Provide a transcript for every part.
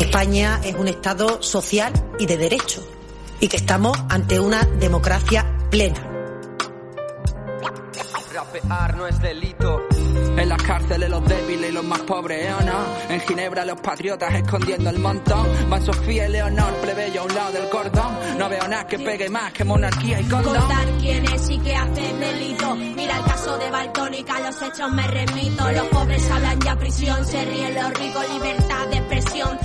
España es un Estado social y de derecho y que estamos ante una democracia plena. Rapear no es delito. En las cárceles los débiles y los más pobres, ¿eh o no? En Ginebra los patriotas escondiendo el montón. Van Sofía y Leonor, plebeyo a un lado del cordón. No veo nada que pegue más que monarquía y condón. Contar quién es y qué hace delito. Mira el caso de Baltónica, a los hechos me remito. Los pobres hablan ya prisión, se ríen los ricos, libertad de expresión.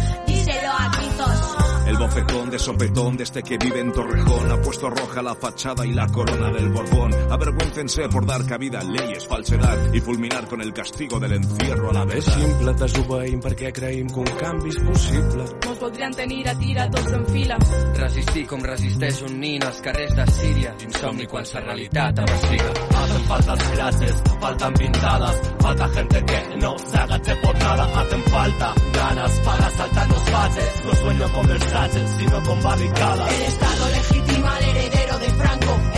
A gritos. El bofetón de sopetón de este que vive en Torrejón ha puesto roja la fachada y la corona del Borbón. Avergüéncense por dar cabida a leyes, falsedad y fulminar con el castigo del encierro a la És vez. simple, desobeïm perquè creïm que un canvi és possible. Mos voldrien tenir a tira tots en fila. Resistir com resisteix un nin als carrers de Síria. Insomni quan la realitat. Hacen faltas clases, faltan pintadas, falta gente que no se agache por nada, hacen falta ganas para saltar los baches, no sueño con Versace, sino con barricadas. El Estado legitima al heredero de Franco.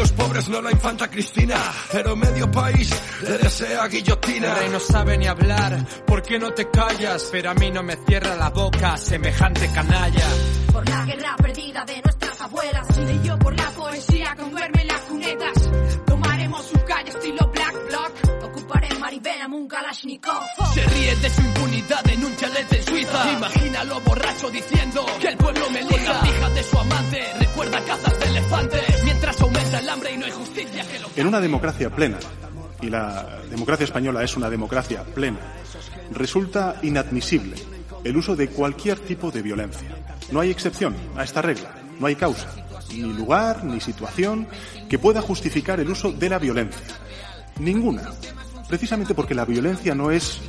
Los pobres, no la infanta Cristina. Pero medio país le desea guillotina. El rey no sabe ni hablar, ¿por qué no te callas? Pero a mí no me cierra la boca, semejante canalla. Por la guerra perdida de nuestras abuelas. Y yo por la poesía con duerme en las cunetas. Tomaremos su calle estilo Black Block. Ocuparé Maribel un Kalashnikov. Se ríe de su impunidad en un chalet en Suiza. Imagínalo borracho diciendo que el pueblo me elija. La hija de su amante recuerda cazas de elefantes. Mientras En una democracia plena, y la democracia española es una democracia plena, resulta inadmisible el uso de cualquier tipo de violencia. No hay excepción a esta regla, no hay causa, ni lugar, ni situación que pueda justificar el uso de la violencia. Ninguna. Precisamente porque la violencia no es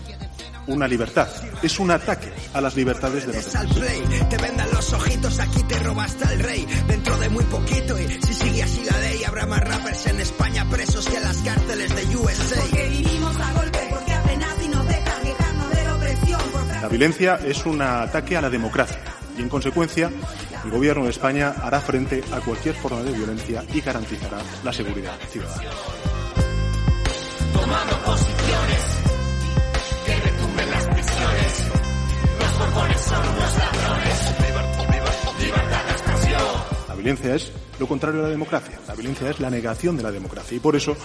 una libertad, es un ataque a las libertades de los demás. te vendan los ojitos, aquí te robaste al rey, dentro de muy poquito y si sigue así la ley habrá más rappers en España presos que en las cárceles de USA. Porque vivimos a golpe, porque apenas y nos dejan quejarnos de la opresión. La violencia es un ataque a la democracia y, en consecuencia, el Gobierno de España hará frente a cualquier forma de violencia y garantizará la seguridad ciudadana. Violencia es lo contrario a la democracia. La violencia es la negación de la democracia y por eso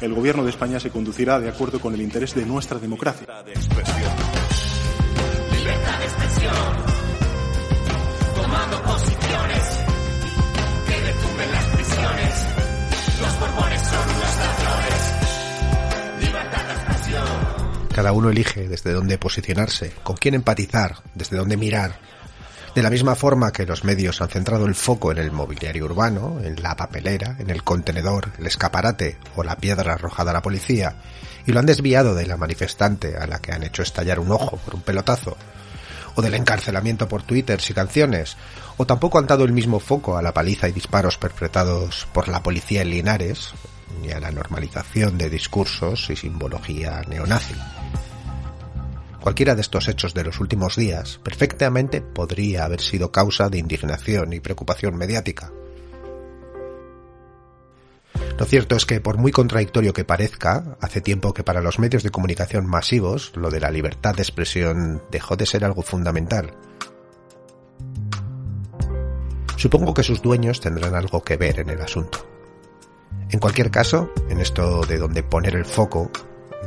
el Gobierno de España se conducirá de acuerdo con el interés de nuestra democracia. de expresión. Libertad de expresión. Tomando posiciones. Que retumben las prisiones. Los borbones son unos ladrones. Libertad de expresión. Cada uno elige desde dónde posicionarse, con quién empatizar, desde dónde mirar. De la misma forma que los medios han centrado el foco en el mobiliario urbano, en la papelera, en el contenedor, el escaparate o la piedra arrojada a la policía, y lo han desviado de la manifestante a la que han hecho estallar un ojo por un pelotazo, o del encarcelamiento por twitters y canciones, o tampoco han dado el mismo foco a la paliza y disparos perpetrados por la policía en Linares, ni a la normalización de discursos y simbología neonazi. Cualquiera de estos hechos de los últimos días perfectamente podría haber sido causa de indignación y preocupación mediática. Lo cierto es que, por muy contradictorio que parezca, hace tiempo que para los medios de comunicación masivos lo de la libertad de expresión dejó de ser algo fundamental. Supongo que sus dueños tendrán algo que ver en el asunto. En cualquier caso, en esto de donde poner el foco,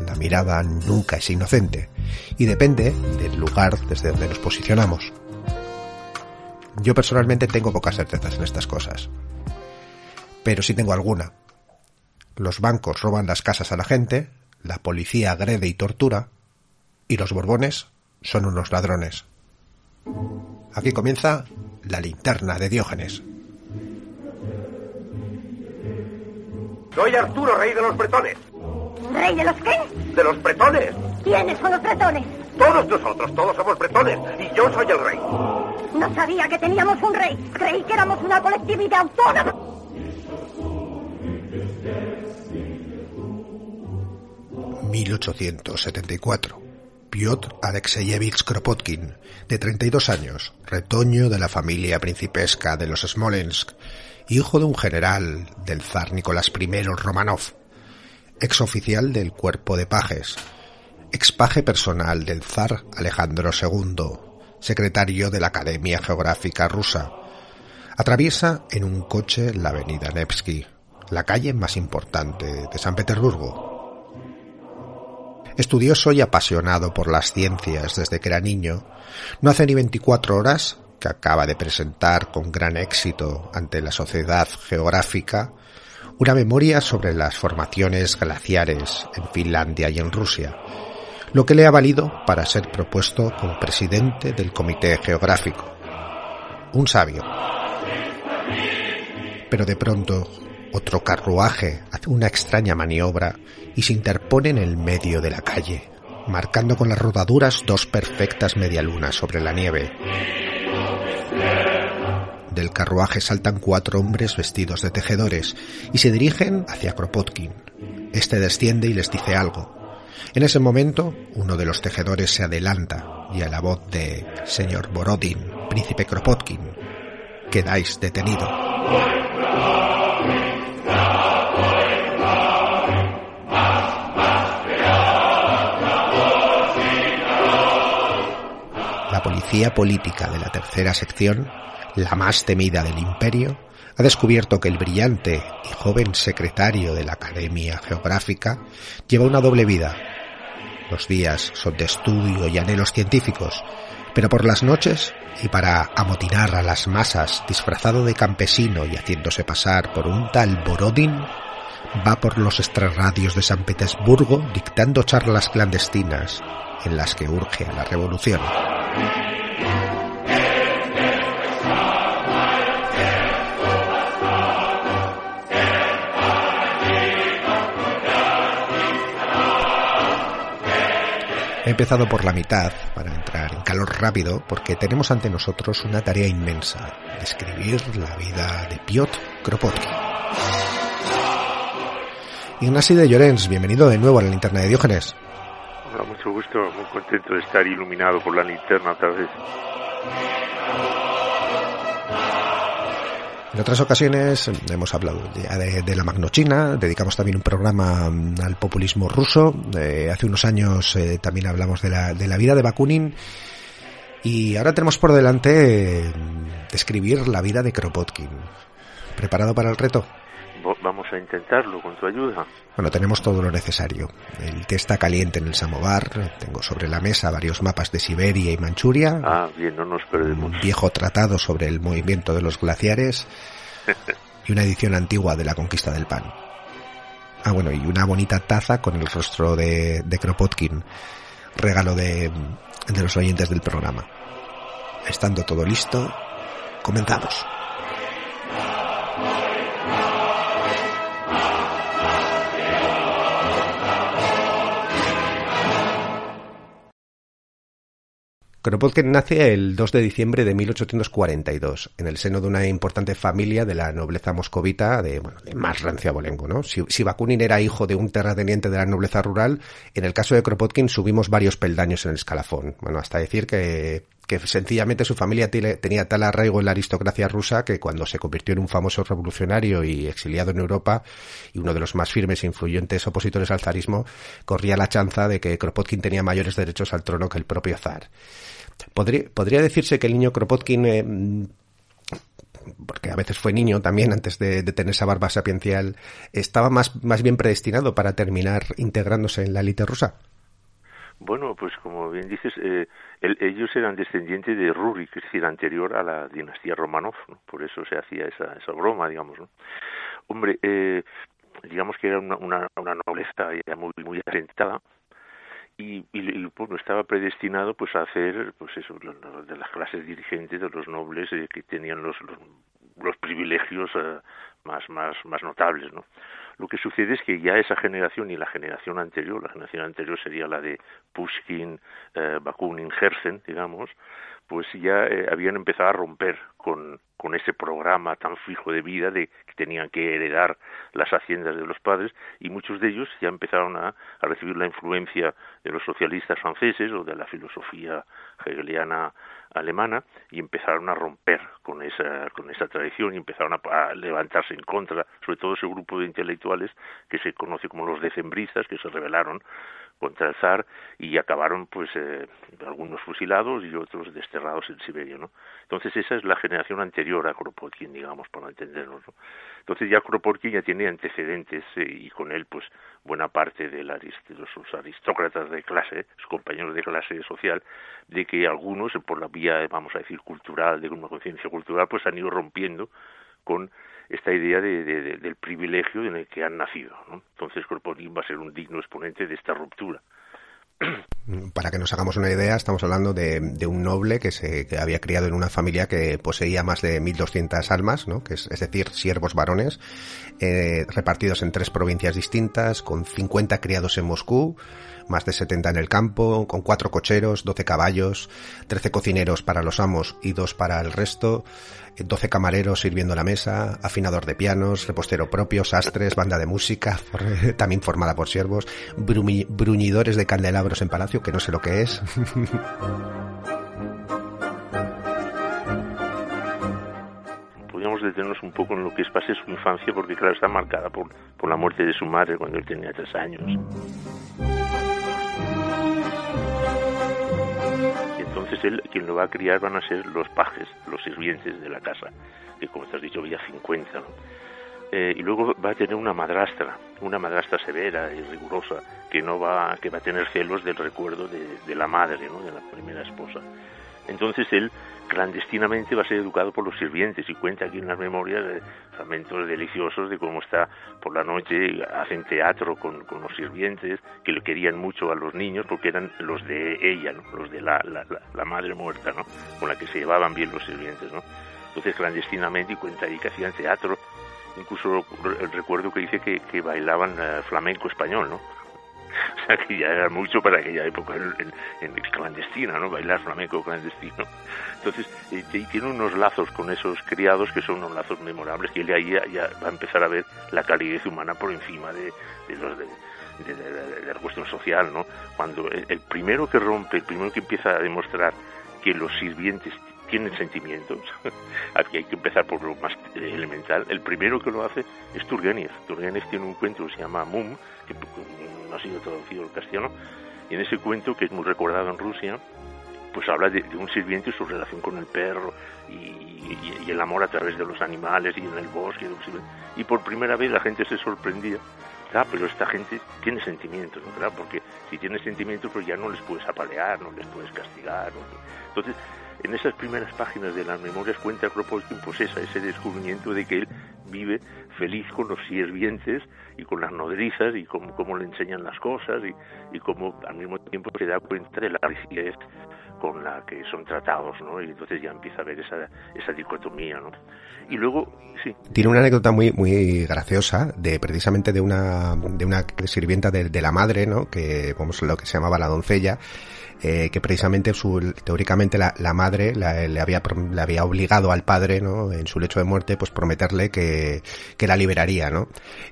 la mirada nunca es inocente y depende del lugar desde donde nos posicionamos. Yo personalmente tengo pocas certezas en estas cosas, pero sí tengo alguna. Los bancos roban las casas a la gente, la policía agrede y tortura, y los borbones son unos ladrones. Aquí comienza la linterna de Diógenes. Soy Arturo, rey de los bretones. ¿Rey de los qué? ¿De los bretones? ¿Quiénes son los bretones? Todos nosotros, todos somos bretones y yo soy el rey. No sabía que teníamos un rey. Creí que éramos una colectividad autónoma. ...1874... Piotr Alexeyevich Kropotkin, de 32 años, retoño de la familia principesca de los Smolensk, hijo de un general del zar Nicolás I Romanov, ex oficial del cuerpo de pajes, ex paje personal del zar Alejandro II, secretario de la Academia Geográfica Rusa. Atraviesa en un coche la avenida Nevsky, la calle más importante de San Petersburgo. Estudioso y apasionado por las ciencias desde que era niño, no hace ni 24 horas que acaba de presentar con gran éxito ante la Sociedad Geográfica una memoria sobre las formaciones glaciares en Finlandia y en Rusia, lo que le ha valido para ser propuesto como presidente del Comité Geográfico. Un sabio. Pero de pronto otro carruaje hace una extraña maniobra y se interpone en el medio de la calle, marcando con las rodaduras dos perfectas medialunas sobre la nieve. Del carruaje saltan cuatro hombres vestidos de tejedores y se dirigen hacia Kropotkin. Este desciende y les dice algo. En ese momento, uno de los tejedores se adelanta y a la voz de Señor Borodin, príncipe Kropotkin, quedáis detenido. La policía política de la tercera sección, la más temida del imperio, ha descubierto que el brillante y joven secretario de la Academia Geográfica lleva una doble vida. Los días son de estudio y anhelos científicos, pero por las noches, y para amotinar a las masas disfrazado de campesino y haciéndose pasar por un tal Borodin, va por los extrarradios de San Petersburgo dictando charlas clandestinas en las que urge a la revolución. He empezado por la mitad para entrar en calor rápido porque tenemos ante nosotros una tarea inmensa, describir la vida de Piotr Kropotkin. Ignacy de Llorens, bienvenido de nuevo a la linterna de Diógenes. Hola, mucho gusto, muy contento de estar iluminado por la linterna otra vez. En otras ocasiones hemos hablado ya de, la Magnochina, dedicamos también un programa mm, al populismo ruso. Eh, hace unos años eh, también hablamos de la, de la vida de Bakunin. Y ahora tenemos por delante eh, describir la vida de Kropotkin. ¿Preparado para el reto? Vamos a intentarlo con tu ayuda. Bueno, tenemos todo lo necesario. El té está caliente en el samovar. Tengo sobre la mesa varios mapas de Siberia y Manchuria. Ah, bien, no nos perdemos. Un viejo tratado sobre el movimiento de los glaciares. y una edición antigua de la conquista del pan. Ah, bueno, y una bonita taza con el rostro de, de Kropotkin. Regalo de, de los oyentes del programa. Estando todo listo, comenzamos. Kropotkin nace el 2 de diciembre de 1842 en el seno de una importante familia de la nobleza moscovita de, bueno, de más rancio abolengo, ¿no? Si, si, Bakunin era hijo de un terrateniente de la nobleza rural, en el caso de Kropotkin subimos varios peldaños en el escalafón. Bueno, hasta decir que, que sencillamente su familia tenía tal arraigo en la aristocracia rusa que cuando se convirtió en un famoso revolucionario y exiliado en Europa y uno de los más firmes e influyentes opositores al zarismo, corría la chanza de que Kropotkin tenía mayores derechos al trono que el propio zar. Podría, decirse que el niño Kropotkin, eh, porque a veces fue niño también antes de, tener esa barba sapiencial, estaba más, más bien predestinado para terminar integrándose en la élite rusa. Bueno, pues como bien dices, eh, ellos eran descendientes de Rurik, es decir, anterior a la dinastía Romanov, por eso se hacía esa, esa broma, digamos. ¿no? Hombre, eh, digamos que era una, una, nobleza ya muy, muy asentada, y, y, pues, estaba predestinado pues a hacer pues eso de las clases dirigentes de los nobles eh, que tenían los, los privilegios eh, más, más, más notables, ¿no? Lo que sucede es que ya esa generación y la generación anterior, la generación anterior sería la de Pushkin, eh, Bakunin, Herzen, digamos, pues ya eh, habían empezado a romper con, con ese programa tan fijo de vida de que tenían que heredar las haciendas de los padres y muchos de ellos ya empezaron a, a recibir la influencia de los socialistas franceses o de la filosofía hegeliana alemana y empezaron a romper con esa, con esa tradición y empezaron a, levantarse en contra, sobre todo ese grupo de intelectuales que se conoce como los decembristas, que se rebelaron contra el zar y acabaron pues eh, algunos fusilados y otros desterrados en Siberia no entonces esa es la generación anterior a Kropotkin digamos para entendernos ¿no? entonces ya Kropotkin ya tiene antecedentes eh, y con él pues buena parte de, la, de los aristócratas de clase sus compañeros de clase social de que algunos por la vía vamos a decir cultural de una conciencia cultural pues han ido rompiendo con esta idea de, de, del privilegio en el que han nacido. Entonces Kropotkin va a ser un digno exponente de esta ruptura. Para que nos hagamos una idea, estamos hablando de, de un noble que se que había criado en una familia que poseía más de 1.200 almas, ¿no? que es, es decir, siervos varones, eh, repartidos en tres provincias distintas, con 50 criados en Moscú, más de 70 en el campo, con cuatro cocheros, 12 caballos, 13 cocineros para los amos y dos para el resto, 12 camareros sirviendo la mesa, afinador de pianos, repostero propio, sastres, banda de música, también formada por siervos, bruñidores de candelabros en palacio, que no sé lo que es. podríamos detenernos un poco en lo que es pase su infancia, porque claro, está marcada por, por la muerte de su madre cuando él tenía tres años. Entonces él, quien lo va a criar van a ser los pajes, los sirvientes de la casa, que como te has dicho había 50. Eh, y luego va a tener una madrastra, una madrastra severa y rigurosa, que no va, que va a tener celos del recuerdo de, la madre, ¿no? de la primera esposa. Entonces él clandestinamente va a ser educado por los sirvientes y cuenta aquí en memorias de fragmentos deliciosos de cómo está por la noche, hacen teatro con, con los sirvientes, que le querían mucho a los niños porque eran los de ella, ¿no? los de la, la, madre muerta, ¿no? con la que se llevaban bien los sirvientes. ¿no? Entonces clandestinamente y cuenta ahí que hacían teatro, incluso recuerdo que dice que, que bailaban uh, flamenco español, ¿no? o sea que ya era mucho para aquella época en, en, clandestina, ¿no? Bailar flamenco clandestino. Entonces, eh, tiene unos lazos con esos criados que son unos lazos memorables, que él ahí ya, va a empezar a ver la calidez humana por encima de, los de, de, la cuestión social, ¿no? Cuando el, el, primero que rompe, el primero que empieza a demostrar que los sirvientes tienen sentimientos, aquí hay que empezar por lo más elemental, el primero que lo hace es Turgenev. Turgenev tiene un cuento que se llama Mum, que no ha sido traducido al castellano, y en ese cuento, que es muy recordado en Rusia, pues habla de, de un sirviente y su relación con el perro y, y, y, el amor a través de los animales y en el bosque. Y por primera vez la gente se sorprendía. Ah, pero esta gente tiene sentimientos, ¿no? Claro, porque si tiene sentimientos, pues ya no les puedes apalear, no les puedes castigar. ¿no? Entonces, en esas primeras páginas de las memorias cuenta Kropotkin pues esa, ese descubrimiento de que él vive feliz con los sirvientes y con las nodrizas y cómo, cómo le enseñan las cosas y, y cómo al mismo tiempo se da cuenta de la rigidez con la que son tratados, ¿no? Y entonces ya empieza a ver esa, esa dicotomía, ¿no? Y luego, sí. Tiene una anécdota muy, muy graciosa de precisamente de una, de una sirvienta de, de la madre, ¿no? Que, vamos, lo que se llamaba la doncella, eh, que precisamente su, teóricamente la, madre la, le, había, le había obligado al padre, ¿no? En su lecho de muerte, pues prometerle que, que la liberaría, ¿no?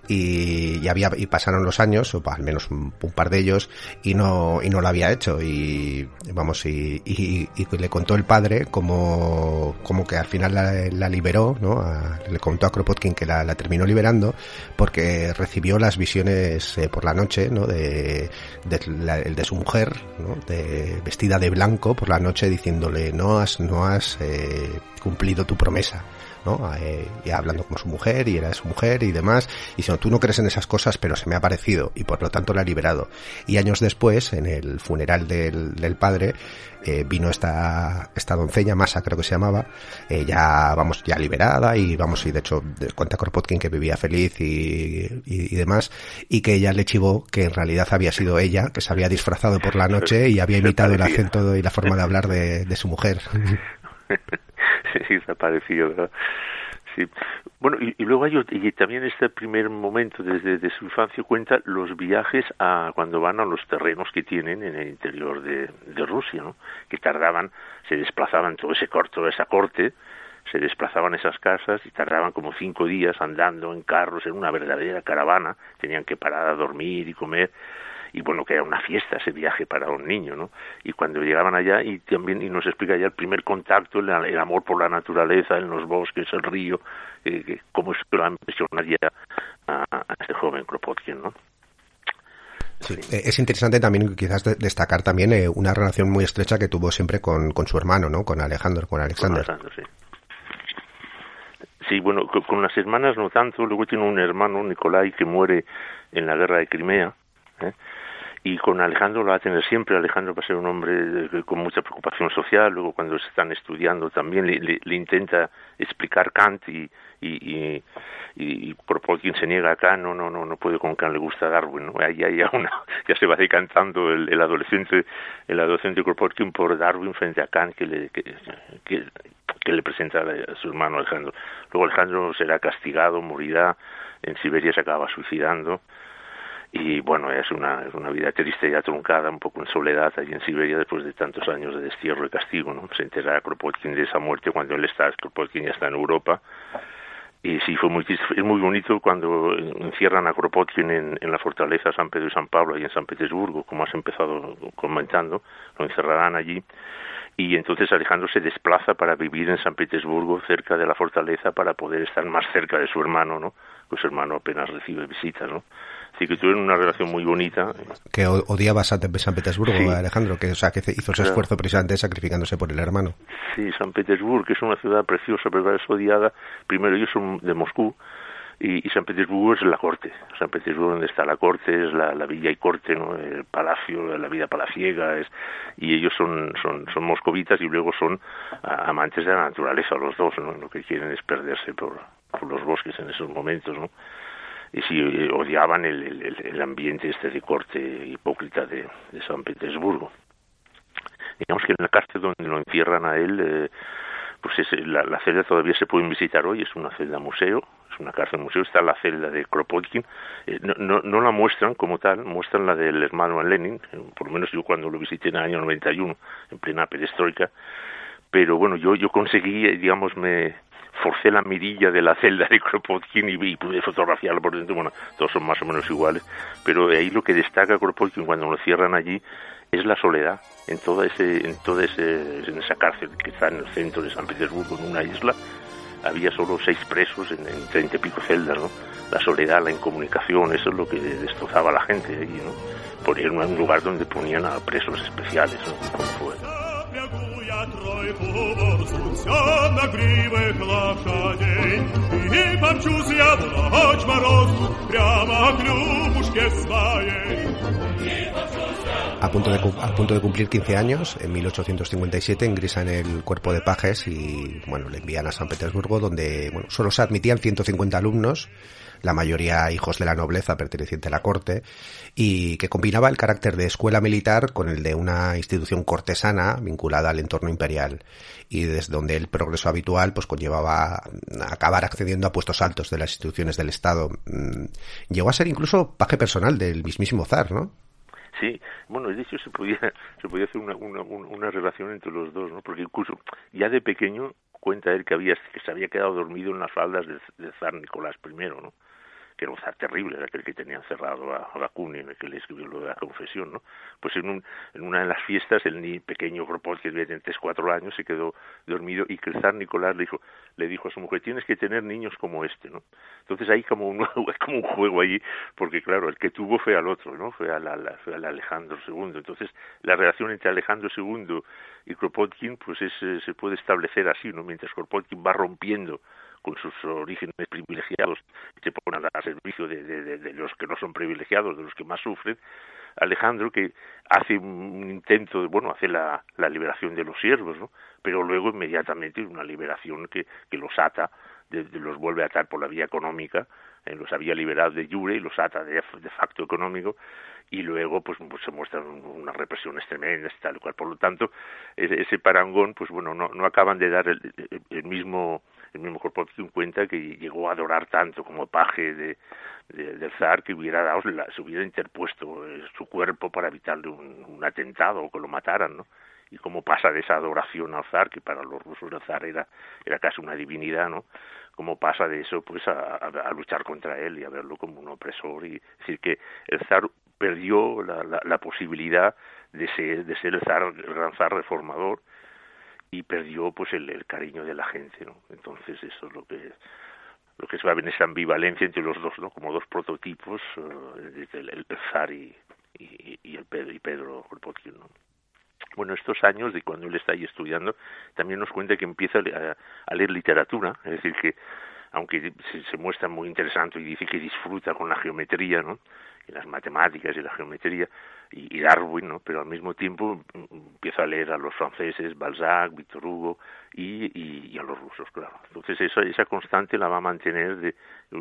Y, y había, y pasaron los años, o al menos un, par de ellos, y no, y no lo había hecho, y, vamos, y, y, y le contó el padre como, como que al final la, liberó, ¿no? Le contó a Kropotkin que la, la, terminó liberando porque recibió las visiones eh, por la noche, ¿no? De, de, la, de su mujer, ¿no? De, vestida de blanco por la noche diciéndole no has, no has eh, cumplido tu promesa. ¿No? Eh, y hablando con su mujer y era su mujer y demás, y diciendo tú no crees en esas cosas, pero se me ha parecido y por lo tanto la ha liberado. Y años después, en el funeral del, del padre, eh, vino esta, esta doncella, Masa creo que se llamaba, eh, ya vamos, ya liberada y vamos, y de hecho cuenta Kropotkin que vivía feliz y, y, y, demás, y que ella le chivó que en realidad había sido ella, que se había disfrazado por la noche y había imitado el acento y la forma de hablar de, de su mujer. ha parecido, ¿verdad? Sí. Bueno, y, luego hay y también este primer momento desde de su infancia cuenta los viajes a cuando van a los terrenos que tienen en el interior de, de Rusia, ¿no? Que tardaban, se desplazaban todo ese corto, esa corte, se desplazaban esas casas y tardaban como cinco días andando en carros en una verdadera caravana, tenían que parar a dormir y comer y bueno que era una fiesta ese viaje para un niño no y cuando llegaban allá y también y nos explica ya el primer contacto el, amor por la naturaleza en los bosques el río eh, cómo es que lo impresionaría a, a este joven Kropotkin no Sí. Eh, es interesante también quizás destacar también eh, una relación muy estrecha que tuvo siempre con, con su hermano, ¿no? Con Alejandro, con Alexander. Con Alexander sí. Sí, bueno, con, las hermanas no tanto. Luego tiene un hermano, Nicolai, que muere en la guerra de Crimea. ¿eh? Y con Alejandro lo va a tener siempre. Alejandro va a ser un hombre con mucha preocupación social. Luego, cuando se están estudiando, también le, intenta explicar Kant y, y, y, y Kropotkin se niega acá. No, no, no, no puede con Kant, le gusta Darwin. ¿no? Ahí, ya, una, ya se va decantando el, adolescente el adolescente Kropotkin por Darwin frente a Kant, que, le, que le presenta a su hermano Alejandro. Luego Alejandro será castigado, morirá, en Siberia se acaba suicidando y bueno, es una, es una vida triste y truncada, un poco en soledad allí en Siberia después de tantos años de destierro y castigo, ¿no? Se entera Kropotkin de esa muerte cuando él está, Kropotkin ya está en Europa y sí fue muy es muy bonito cuando encierran a Kropotkin en, en la fortaleza San Pedro y San Pablo y en San Petersburgo, como has empezado comentando, lo encerrarán allí y entonces Alejandro se desplaza para vivir en San Petersburgo, cerca de la fortaleza, para poder estar más cerca de su hermano, ¿no? Pues su hermano apenas recibe visitas, ¿no? Así que tuvieron una relación muy bonita. Que odiaba San Petersburgo, Alejandro, que, o sea, que hizo ese esfuerzo precisamente sacrificándose por el hermano. Sí, San Petersburgo, que es una ciudad preciosa, pero es odiada. Primero, ellos son de Moscú, y, San Petersburgo es la corte. San Petersburgo donde está la corte es la, villa y corte, ¿no? El palacio, la vida palaciega, es, y ellos son, son, son moscovitas y luego son amantes de la naturaleza los dos, ¿no? Lo que quieren es perderse por, por los bosques en esos momentos, ¿no? Y sí, eh, odiaban el, el, ambiente este de corte hipócrita de, San Petersburgo. Digamos que en la cárcel donde lo encierran a él, eh, pues es, la, la celda todavía se puede visitar hoy, es una celda museo, es una cárcel museo, está la celda de Kropotkin, eh, no, no, no, la muestran como tal, muestran la del hermano Lenin, eh, por lo menos yo cuando lo visité en el año 91, en plena perestroika, pero bueno, yo, yo conseguí, eh, digamos, me forcé la mirilla de la celda de Kropotkin y, pude fotografiarlo por dentro, bueno, todos son más o menos iguales, pero ahí lo que destaca Kropotkin cuando lo cierran allí es la soledad en toda ese en toda ese en esa cárcel que está en el centro de San Petersburgo en una isla había solo seis presos en, treinta y pico celdas, ¿no? La soledad, la incomunicación, eso es lo que destrozaba a la gente allí, ¿no? Ponían un lugar donde ponían a presos especiales, ¿no? Como fue. A punto, de, a punto de cumplir 15 años, en 1857 ingresan el cuerpo de pajes y bueno, le envían a San Petersburgo donde bueno, solo se admitían 150 alumnos, la mayoría hijos de la nobleza perteneciente a la corte, y que combinaba el carácter de escuela militar con el de una institución cortesana vinculada al entorno imperial, y desde donde el progreso habitual pues conllevaba acabar accediendo a puestos altos de las instituciones del Estado. Mm, llegó a ser incluso paje personal del mismísimo zar, ¿no? Sí, bueno, de hecho se podía, se podía hacer una, una, una relación entre los dos, ¿no? Porque incluso ya de pequeño cuenta él que había que se había quedado dormido en las faldas del, zar Nicolás I, ¿no? Que era un zar terrible, era aquel que tenía encerrado a, a Bakunin, el que le escribió lo de la confesión, ¿no? Pues en, un, en una de las fiestas, el ni pequeño Kropotkin, que tenía 3, 4 años, se quedó dormido y que Nicolás le dijo, le dijo a su mujer, tienes que tener niños como este, ¿no? Entonces hay como un, como un juego ahí, porque claro, el que tuvo fue al otro, ¿no? Fue, al, fue al Alejandro II. Entonces la relación entre Alejandro II y Kropotkin, pues es, eh, se puede establecer así, ¿no? Mientras Kropotkin va rompiendo con sus orígenes privilegiados se ponen a servicio de, de, los que no son privilegiados, de los que más sufren, Alejandro que hace un intento, de, bueno, hace la, liberación de los siervos, ¿no? pero luego inmediatamente una liberación que, que los ata, de, los vuelve a atar por la vía económica los había liberado de jure y los ata de, de facto económico y luego pues, pues se muestran unas represiones tremendas tal cual. Por lo tanto, ese, parangón, pues bueno, no, no acaban de dar el, el mismo el mismo en cuenta que llegó a adorar tanto como paje de, del zar que hubiera dado se hubiera interpuesto eh, su cuerpo para evitarle un, atentado o que lo mataran, ¿no? Y cómo pasa de esa adoración al zar, que para los rusos el zar era, era casi una divinidad, ¿no? Cómo pasa de eso pues a, a, luchar contra él y a verlo como un opresor y decir que el zar perdió la, la, la posibilidad de ser, de ser el zar, el gran zar reformador y perdió pues el, cariño de la gente no entonces eso es lo que lo que se va a ver esa ambivalencia entre los dos no como dos prototipos uh, el, el, zar y, y, y, el Pedro y Pedro Kropotkin ¿no? bueno estos años de cuando él está ahí estudiando también nos cuenta que empieza a, a leer literatura es decir que aunque se, se, muestra muy interesante y dice que disfruta con la geometría no y las matemáticas y la geometría y, Darwin, ¿no? Pero al mismo tiempo empiezo a leer a los franceses, Balzac, Victor Hugo y, y, y a los rusos, claro. Entonces esa, esa constante la va a mantener de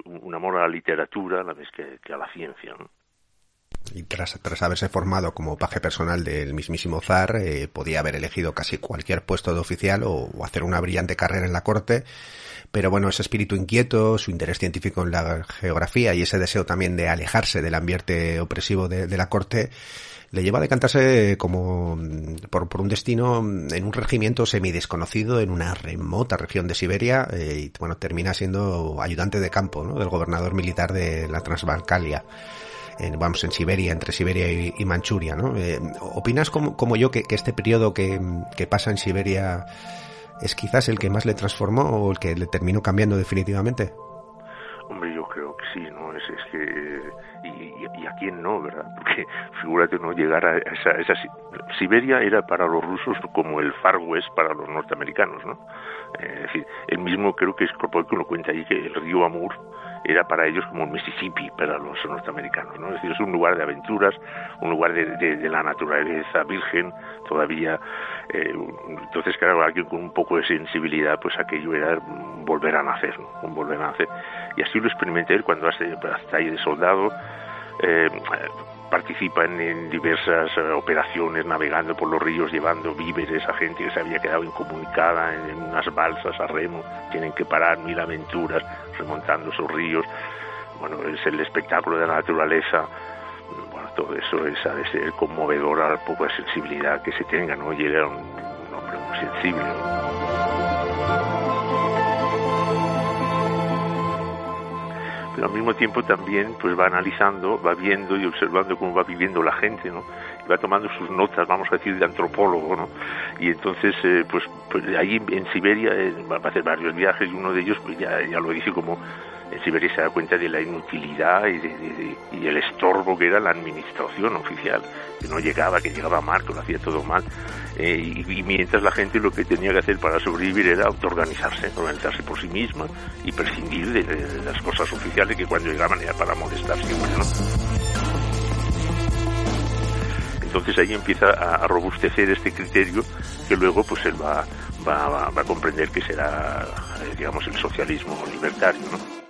un amor a la literatura a la vez que, que a la ciencia, ¿no? Y tras, tras, haberse formado como paje personal del mismísimo zar, eh, podía haber elegido casi cualquier puesto de oficial o, hacer una brillante carrera en la corte, pero bueno, ese espíritu inquieto, su interés científico en la geografía y ese deseo también de alejarse del ambiente opresivo de, la corte, le lleva a decantarse como por, por, un destino en un regimiento semidesconocido en una remota región de Siberia eh, y bueno, termina siendo ayudante de campo ¿no? del gobernador militar de la Transbalcalia en, vamos, en Siberia, entre Siberia y, Manchuria, ¿no? Eh, ¿Opinas como, como yo que, que este periodo que, que, pasa en Siberia es quizás el que más le transformó o el que le terminó cambiando definitivamente? Hombre, yo creo que sí, ¿no? Es, es que... Y, a quién no, ¿verdad? Porque figúrate no llegar a esa, esa... Siberia era para los rusos como el Far West para los norteamericanos, ¿no? Eh, es decir, el mismo creo que es que lo cuenta ahí que el río Amur era para ellos como Mississippi para los norteamericanos, ¿no? Es decir, es un lugar de aventuras, un lugar de, de, la naturaleza virgen todavía. Eh, entonces, claro, alguien con un poco de sensibilidad, pues aquello era volver a nacer, ¿no? Un volver a nacer. Y así lo experimenté cuando hasta, hasta ahí de soldado. Eh, participan en diversas uh, operaciones navegando por los ríos llevando víveres a gente que se había quedado incomunicada en, unas balsas a remo tienen que parar mil aventuras remontando esos ríos. Bueno es el espectáculo de la naturaleza. Bueno todo eso es ha de ser conmovedor a la poca sensibilidad que se tenga no y era un, un hombre muy sensible. Pero al mismo tiempo también pues va analizando, va viendo y observando cómo va viviendo la gente, ¿no? Va tomando sus notas, vamos a decir, de antropólogo, ¿no? Y entonces, eh, pues, pues ahí en Siberia eh, va a hacer varios viajes y uno de ellos, pues ya, ya lo dije como en Siberia se da cuenta de la inutilidad y, de, el estorbo que era la administración oficial, que no llegaba, que llegaba mal, que lo hacía todo mal. Eh, y, mientras la gente lo que tenía que hacer para sobrevivir era autoorganizarse, organizarse por sí misma y prescindir de, de las cosas oficiales que cuando llegaban era para molestar siempre, ¿no? Entonces ahí empieza a, robustecer este criterio que luego pues él va, va, va, a comprender que será, eh, digamos, el socialismo libertario, ¿no?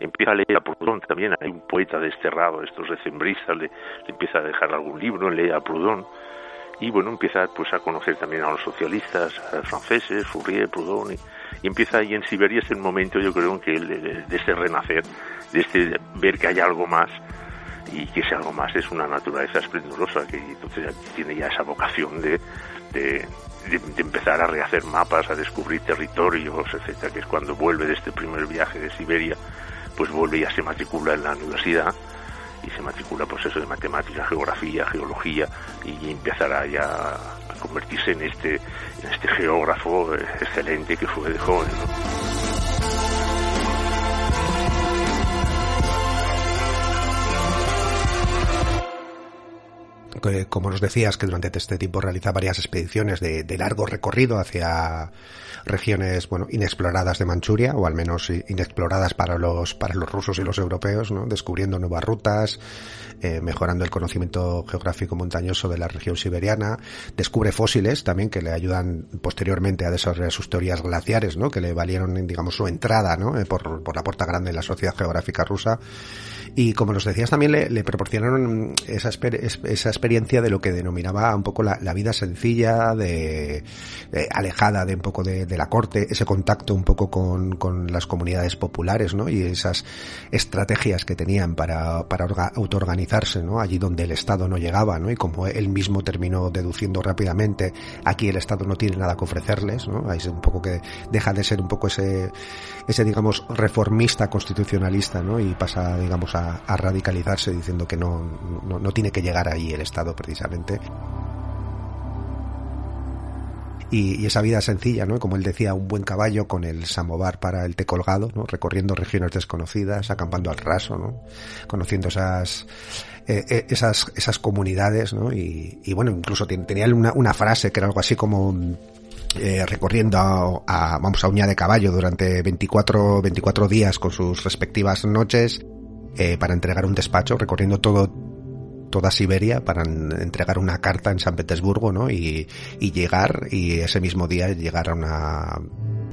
empieza a leer a Proudhon también, hay un poeta desterrado, estos decembristas, le, le empieza a dejar algún libro, lee a Proudhon, y bueno, empieza pues a conocer también a los socialistas a los franceses, Fourier, Proudhon, y, y, empieza ahí en Siberia, es el momento yo creo en que de, de, de este renacer, de este ver que hay algo más, y que ese algo más es una naturaleza esplendorosa, que entonces tiene ya esa vocación de, de, empezar a rehacer mapas, a descubrir territorios, etcétera, que es cuando vuelve de este primer viaje de Siberia, pues vuelve y ya se matricula en la universidad y se matricula pues eso de matemática, geografía, geología y empezará ya a convertirse en este, en este geógrafo excelente que fue de joven. Como nos decías, que durante este tiempo realiza varias expediciones de, largo recorrido hacia regiones, bueno, inexploradas de Manchuria, o al menos inexploradas para los, para los rusos y los europeos, ¿no? Descubriendo nuevas rutas, eh, mejorando el conocimiento geográfico montañoso de la región siberiana, descubre fósiles también que le ayudan posteriormente a desarrollar sus teorías glaciares, ¿no? Que le valieron, digamos, su entrada, ¿no? Eh, por, por la puerta grande en la sociedad geográfica rusa y como nos decías también le, le proporcionaron esa, esa experiencia de lo que denominaba un poco la, la vida sencilla, de, de, alejada de un poco de, de, la corte, ese contacto un poco con, con las comunidades populares, ¿no? Y esas estrategias que tenían para, para autoorganizarse, ¿no? Allí donde el Estado no llegaba, ¿no? Y como él mismo terminó deduciendo rápidamente, aquí el Estado no tiene nada que ofrecerles, ¿no? Ahí es un poco que deja de ser un poco ese, ese digamos, reformista constitucionalista, ¿no? Y pasa, digamos, a a, radicalizarse diciendo que no, no, no tiene que llegar ahí el Estado precisamente. Y, esa vida sencilla, ¿no? Como él decía, un buen caballo con el samovar para el té colgado, ¿no? Recorriendo regiones desconocidas, acampando al raso, ¿no? Conociendo esas, eh, eh esas, esas comunidades, ¿no? Y, y bueno, incluso tenía una, una, frase que era algo así como, eh, recorriendo a, vamos, a uña de caballo durante 24, 24 días con sus respectivas noches eh, para entregar un despacho recorriendo todo toda Siberia para entregar una carta en San Petersburgo, ¿no? Y, y llegar y ese mismo día llegar a una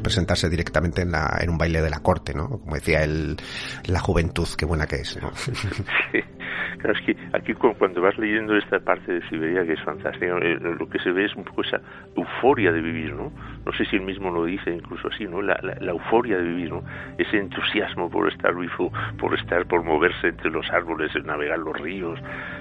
presentarse directamente en, la, en un baile de la corte, ¿no? Como decía el, la juventud, qué buena que es, ¿no? Sí. Claro, es que aquí cuando vas leyendo esta parte de Siberia, que es fantástica, eh, lo que se ve es un poco esa euforia de vivir, ¿no? No sé si él mismo lo dice incluso así, ¿no? La, la, euforia de vivir, ¿no? Ese entusiasmo por estar vivo, por estar, por moverse entre los árboles, navegar los ríos,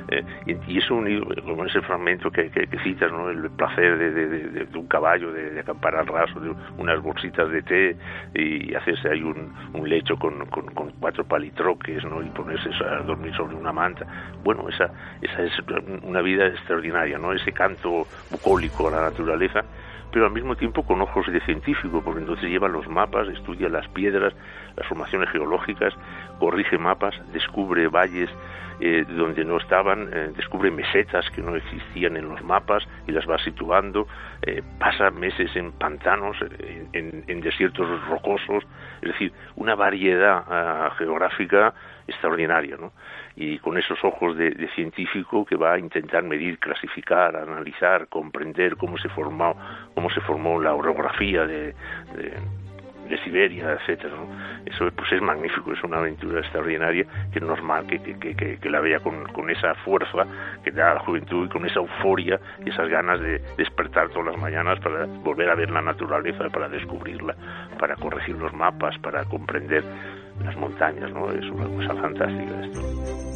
eh, y, eso unido, ese fragmento que, que, citas, ¿no? El placer de, de, un caballo, de, acampar al raso, de unas bolsitas de té y hacerse ahí un, un lecho con, con, cuatro palitroques, ¿no? Y ponerse a dormir sobre una Bueno, esa, esa es una vida extraordinaria, ¿no? Ese canto bucólico a la naturaleza pero al mismo tiempo con ojos de científico, porque entonces lleva los mapas, estudia las piedras, las formaciones geológicas, corrige mapas, descubre valles eh, donde no estaban, eh, descubre mesetas que no existían en los mapas y las va situando, eh, pasa meses en pantanos, en, en, desiertos rocosos, es decir, una variedad uh, geográfica extraordinaria, ¿no? Y con esos ojos de, de, científico que va a intentar medir, clasificar, analizar, comprender cómo se formó, cómo se formó la orografía de, de Siberia, etcétera. Eso pues es magnífico, es una aventura extraordinaria que es normal que, que, que, que la vea con, con, esa fuerza que da la juventud y con esa euforia y esas ganas de despertar todas las mañanas para volver a ver la naturaleza, para descubrirla, para corregir los mapas, para comprender las montañas, ¿no? Es una cosa fantástica esto.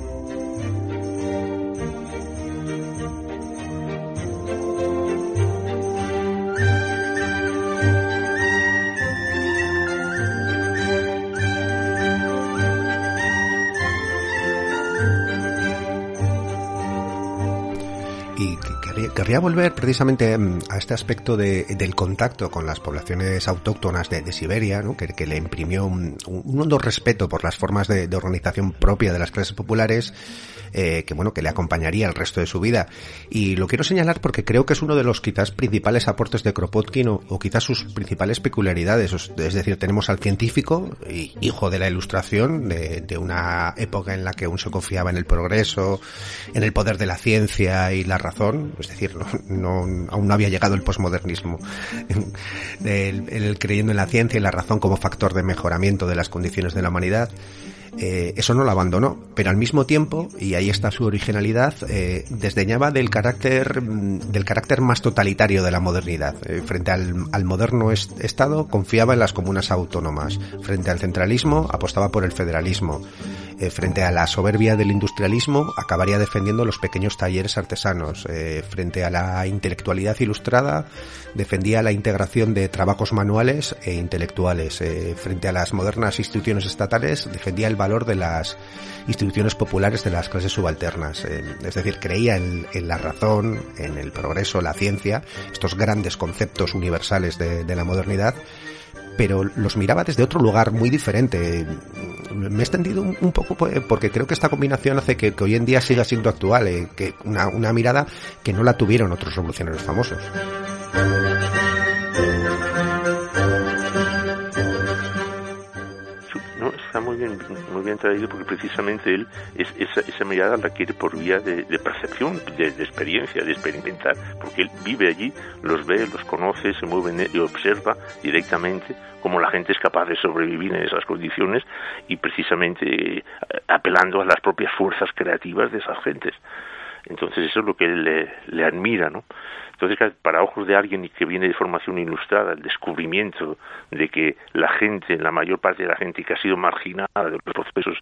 Querría volver precisamente mm, a este aspecto de, del contacto con las poblaciones autóctonas de, Siberia, que, le imprimió un, un, hondo respeto por las formas de, organización propia de las clases populares, eh, que bueno, que le acompañaría el resto de su vida. Y lo quiero señalar porque creo que es uno de los quizás principales aportes de Kropotkin o, quizás sus principales peculiaridades. Es decir, tenemos al científico, hijo de la ilustración, de, de una época en la que aún se confiaba en el progreso, en el poder de la ciencia y la razón, es decir, no, no, aún no había llegado el posmodernismo, el, el, creyendo en la ciencia y la razón como factor de mejoramiento de las condiciones de la humanidad. Eh, eso no lo abandonó, pero al mismo tiempo, y ahí está su originalidad, eh, desdeñaba del carácter, del carácter más totalitario de la modernidad. Eh, frente al, al moderno est Estado, confiaba en las comunas autónomas. Frente al centralismo, apostaba por el federalismo. Frente a la soberbia del industrialismo, acabaría defendiendo los pequeños talleres artesanos. Frente a la intelectualidad ilustrada, defendía la integración de trabajos manuales e intelectuales. Frente a las modernas instituciones estatales, defendía el valor de las instituciones populares de las clases subalternas. Eh, es decir, creía en, la razón, en el progreso, la ciencia, estos grandes conceptos universales de, la modernidad pero los miraba desde otro lugar muy diferente. me he extendido un, poco pues, porque creo que esta combinación hace que, hoy en día siga siendo actual, eh, que una mirada que no la tuvieron otros revolucionarios famosos. Muy bien traído porque precisamente él es, esa, esa mirada la quiere por vía de, percepción, de, experiencia, de experimentar, porque él vive allí, los ve, los conoce, se mueve y observa directamente cómo la gente es capaz de sobrevivir en esas condiciones y precisamente eh, apelando a las propias fuerzas creativas de esas gentes. Entonces eso es lo que él le, le admira, ¿no? Entonces, para ojos de alguien que viene de formación ilustrada, el descubrimiento de que la gente, la mayor parte de la gente que ha sido marginada de los procesos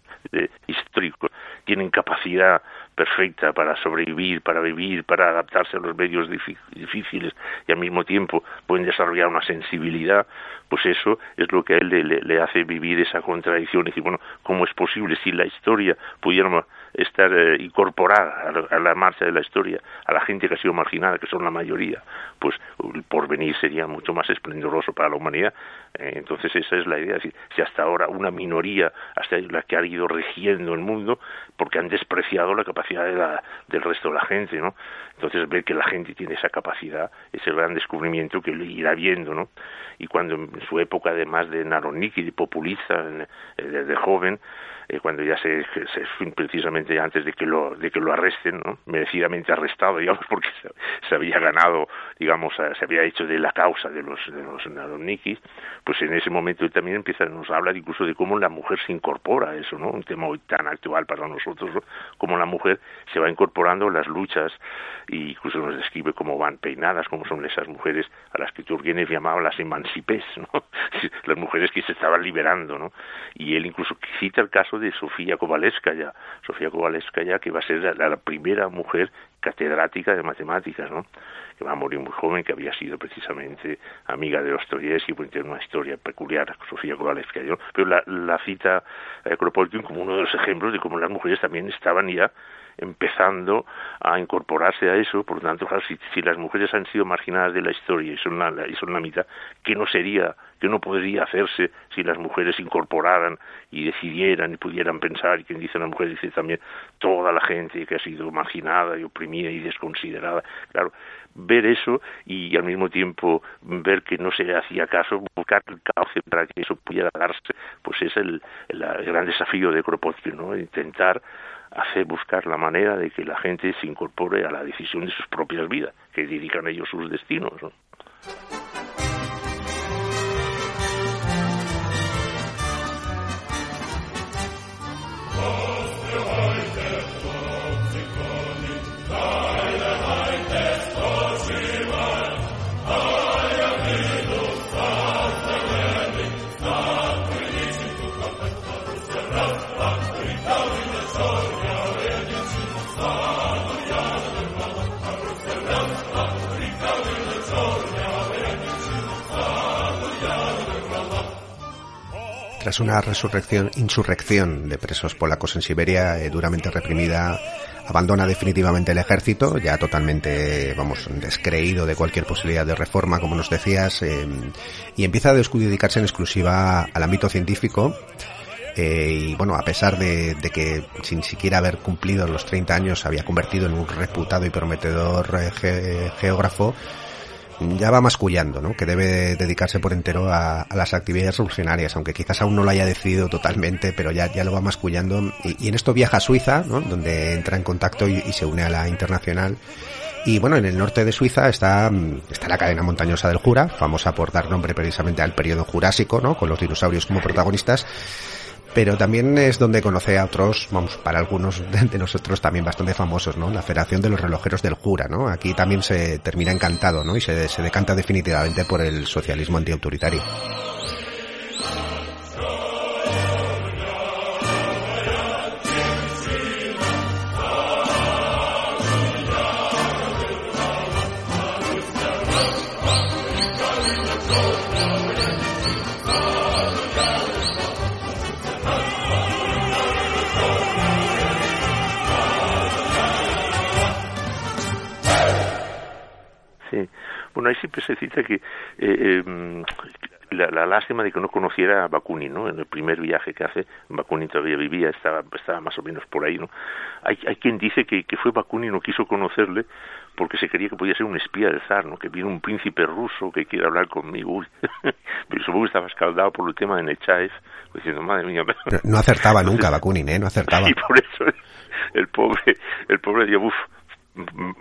históricos, tienen capacidad perfecta para sobrevivir, para vivir, para adaptarse a los medios difíciles y al mismo tiempo pueden desarrollar una sensibilidad, pues eso es lo que a él le, hace vivir esa contradicción. Y decir, bueno, ¿cómo es posible si la historia pudiéramos estar eh, incorporada a la, marcha de la historia a la gente que ha sido marginada, que son la mayoría, pues el porvenir sería mucho más esplendoroso para la humanidad. Eh, entonces esa es la idea, si hasta ahora una minoría hasta la que ha ido regiendo el mundo porque han despreciado la capacidad de la, del resto de la gente, ¿no? Entonces ver que la gente tiene esa capacidad es el gran descubrimiento que irá viendo, ¿no? Y cuando en su época además de Naroniki, de populista, de, de joven, eh, cuando ya se, se, precisamente antes de que lo de que lo arresten ¿no? merecidamente arrestado digamos porque se, había ganado digamos se había hecho de la causa de los de los pues en ese momento él también empieza nos habla incluso de cómo la mujer se incorpora a eso no un tema hoy tan actual para nosotros ¿no? cómo la mujer se va incorporando a las luchas y incluso nos describe cómo van peinadas cómo son esas mujeres a las que Turgenev llamaba las emancipés ¿no? las mujeres que se estaban liberando no y él incluso cita el caso de Sofía Kovalevskaya, Sofía Kovalevskaya que va a ser la, primera mujer catedrática de matemáticas, ¿no? que va a morir muy joven, que había sido precisamente amiga de Dostoyevsky, pues tiene una historia peculiar, Sofía Kovalevskaya, pero la, cita a Kropotkin como uno de los ejemplos de cómo las mujeres también estaban ya empezando a incorporarse a eso, por lo tanto, si, las mujeres han sido marginadas de la historia y son la, y son la mitad, ¿qué no sería, qué no podría hacerse si las mujeres incorporaran y decidieran y pudieran pensar, y quien dice la mujer dice también toda la gente que ha sido marginada y oprimida y desconsiderada, claro, ver eso y al mismo tiempo ver que no se hacía caso, buscar el cauce para que eso pudiera darse, pues es el, el, gran desafío de Kropotkin, ¿no? Intentar hacer buscar la manera de que la gente se incorpore a la decisión de sus propias vidas, que dedican ellos sus destinos. ¿no? Tras una resurrección, insurrección de presos polacos en Siberia, eh, duramente reprimida, abandona definitivamente el ejército, ya totalmente, vamos, descreído de cualquier posibilidad de reforma, como nos decías, eh, y empieza a dedicarse en exclusiva al ámbito científico. Eh, y bueno, a pesar de, que sin siquiera haber cumplido los 30 años había convertido en un reputado y prometedor geógrafo, ya va mascullando, ¿no? Que debe dedicarse por entero a, las actividades revolucionarias, aunque quizás aún no lo haya decidido totalmente, pero ya, ya lo va mascullando. Y, en esto viaja a Suiza, ¿no? Donde entra en contacto y, se une a la internacional. Y bueno, en el norte de Suiza está, está la cadena montañosa del Jura, famosa por dar nombre precisamente al periodo jurásico, ¿no? Con los dinosaurios como protagonistas pero también es donde conoce a otros, vamos, para algunos de nosotros también bastante famosos, ¿no? La Federación de los Relojeros del Jura, ¿no? Aquí también se termina encantado, ¿no? Y se, se decanta definitivamente por el socialismo antiautoritario. Bueno, ahí siempre se cita que eh, eh, la, la, lástima de que no conociera a Bakunin, ¿no? En el primer viaje que hace, Bakunin todavía vivía, estaba, estaba más o menos por ahí, ¿no? Hay, hay quien dice que, que fue Bakunin, no quiso conocerle porque se quería que podía ser un espía del zar, ¿no? Que viene un príncipe ruso que quiere hablar conmigo. Uy. Pero supongo que estaba escaldado por el tema de Nechaev, diciendo, madre mía... Pero... Pero no acertaba nunca Bakunin, ¿eh? No acertaba. Y por eso el pobre, el pobre dio, uff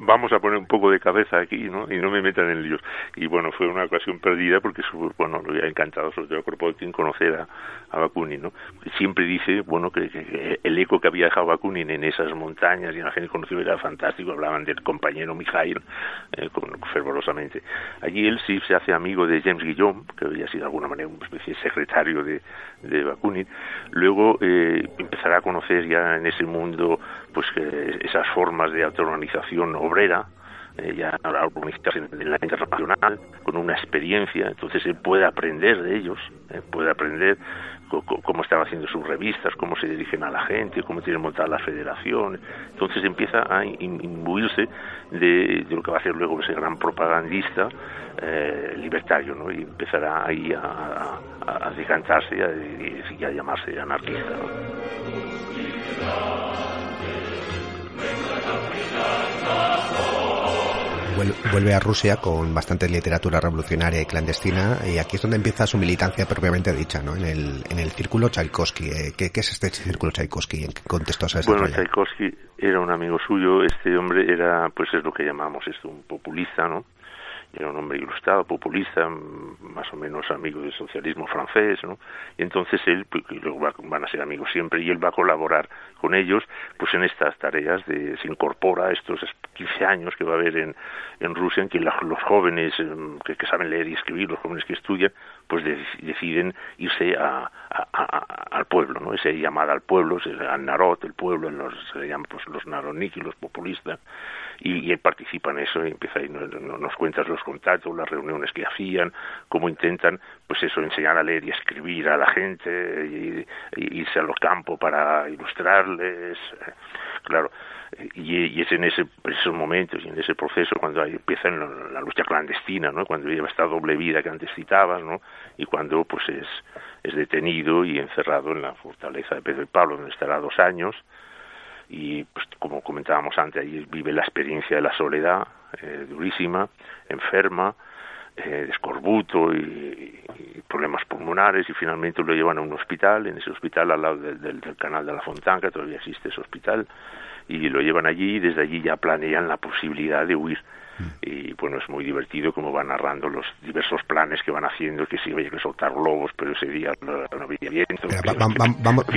vamos a poner un poco de cabeza aquí, ¿no? Y no me metan en líos. Y bueno, fue una ocasión perdida porque, bueno, lo había encantado, sobre todo Kropotkin, conocer a, a Bakunin, ¿no? Siempre dice, bueno, que, el eco que había dejado Bakunin en esas montañas y la gente conocida era fantástico, hablaban del compañero Mijail eh, fervorosamente. Allí él sí se hace amigo de James Guillaume, que había sido de alguna manera una especie de secretario de, de Bakunin. Luego eh, empezará a conocer ya en ese mundo pues esas formas de autoorganización obrera, ya la organización en la internacional, con una experiencia, entonces él puede aprender de ellos, eh, puede aprender cómo están haciendo sus revistas, cómo se dirigen a la gente, cómo tienen montadas las federaciones. Entonces empieza a imbuirse de, lo que va a ser luego ese gran propagandista eh, libertario, ¿no? Y empezará ahí a, a, decantarse y a, llamarse anarquista, vuelve a Rusia con bastante literatura revolucionaria y clandestina y aquí es donde empieza su militancia propiamente dicha, ¿no? En el, en el círculo Tchaikovsky. Eh, ¿Qué, es este círculo Tchaikovsky? ¿En qué contexto se Bueno, Tchaikovsky era un amigo suyo. Este hombre era, pues es lo que llamamos esto, un populista, ¿no? era un hombre ilustrado, populista, más o menos amigo del socialismo francés, ¿no? Y entonces él, pues, luego van a ser amigos siempre, y él va a colaborar con ellos, pues en estas tareas de, se incorpora a estos 15 años que va a haber en, en Rusia, en que los jóvenes em, que, saben leer y escribir, los jóvenes que estudian, pues deciden irse a, al pueblo, ¿no? Esa llamada al pueblo, al narot, el pueblo, los, se le llaman pues, los narodniki, los populistas, y, él participa en eso y empieza y nos, nos cuenta los contactos, las reuniones que hacían, cómo intentan, pues eso, enseñar a leer y escribir a la gente, y, irse a los campos para ilustrarles, claro, y, es en ese, esos momentos y en ese proceso cuando empieza la, lucha clandestina, ¿no? Cuando lleva esta doble vida que antes citabas, ¿no? Y cuando pues es, es detenido y encerrado en la fortaleza de Pedro y Pablo, donde estará dos años, y pues como comentábamos antes, ahí vive la experiencia de la soledad eh, durísima, enferma, eh, de escorbuto y, problemas pulmonares y finalmente lo llevan a un hospital, en ese hospital al lado del, canal de la Fontanca, todavía existe ese hospital, y lo llevan allí y desde allí ya planean la posibilidad de huir y bueno, es muy divertido como va narrando los diversos planes que van haciendo, que si hay que soltar globos, pero ese día no, había viento.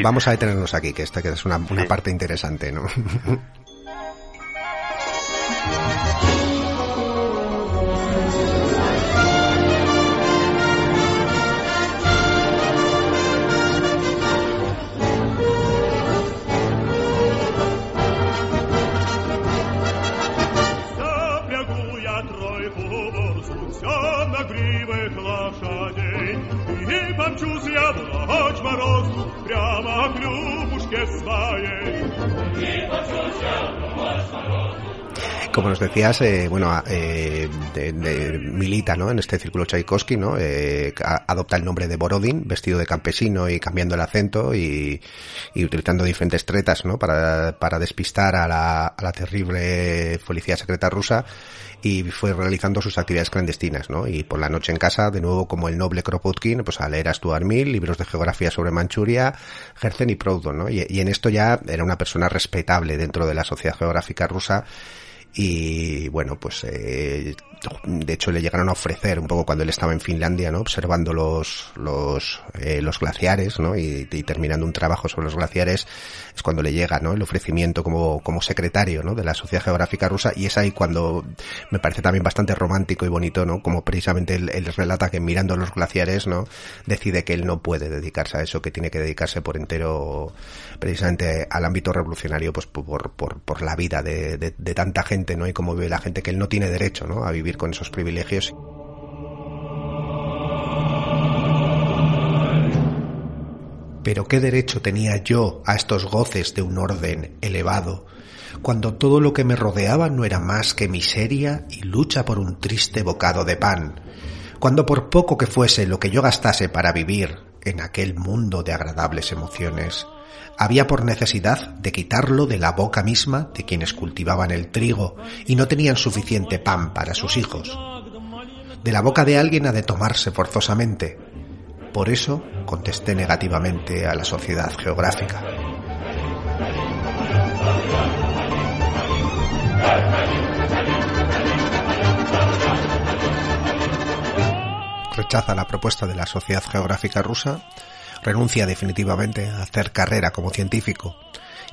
vamos, a detenernos aquí, que esta que es una, una parte interesante, ¿no? морозу прямо к любушке своей. И почувствовал мороз морозу, Como nos decías, eh, bueno, eh, milita ¿no? en este círculo Tchaikovsky, ¿no? Eh, adopta el nombre de Borodin, vestido de campesino y cambiando el acento y, utilizando diferentes tretas ¿no? para, para despistar a la, a la terrible policía secreta rusa y fue realizando sus actividades clandestinas, ¿no? Y por la noche en casa, de nuevo, como el noble Kropotkin, pues a leer a Stuart Mill, libros de geografía sobre Manchuria, Herzen y Proudhon, ¿no? Y, y en esto ya era una persona respetable dentro de la sociedad geográfica rusa y bueno, pues eh, de hecho le llegaron a ofrecer un poco cuando él estaba en Finlandia, ¿no? Observando los, los, eh, los glaciares, ¿no? Y, terminando un trabajo sobre los glaciares, es cuando le llega, ¿no? El ofrecimiento como, como secretario, ¿no? De la Sociedad Geográfica Rusa, y es ahí cuando me parece también bastante romántico y bonito, ¿no? Como precisamente él, relata que mirando los glaciares, ¿no? Decide que él no puede dedicarse a eso, que tiene que dedicarse por entero, precisamente al ámbito revolucionario, pues por, por, por la vida de, de, tanta gente, ¿no? Y cómo vive la gente que él no tiene derecho, ¿no? A vivir con esos privilegios. Pero ¿qué derecho tenía yo a estos goces de un orden elevado, cuando todo lo que me rodeaba no era más que miseria y lucha por un triste bocado de pan, cuando por poco que fuese lo que yo gastase para vivir en aquel mundo de agradables emociones, había por necesidad de quitarlo de la boca misma de quienes cultivaban el trigo y no tenían suficiente pan para sus hijos. De la boca de alguien ha de tomarse forzosamente. Por eso contesté negativamente a la sociedad geográfica. Rechaza la propuesta de la Sociedad Geográfica Rusa, renuncia definitivamente a hacer carrera como científico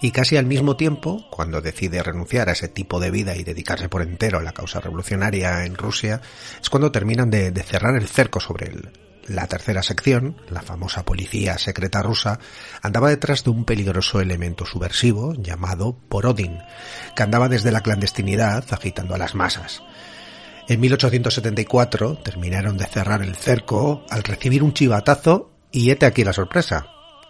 y casi al mismo tiempo, cuando decide renunciar a ese tipo de vida y dedicarse por entero a la causa revolucionaria en Rusia, es cuando terminan de, cerrar el cerco sobre él. La tercera sección, la famosa policía secreta rusa, andaba detrás de un peligroso elemento subversivo llamado Porodin, que andaba desde la clandestinidad agitando a las masas. En 1874 terminaron de cerrar el cerco al recibir un chivatazo y hete aquí la sorpresa,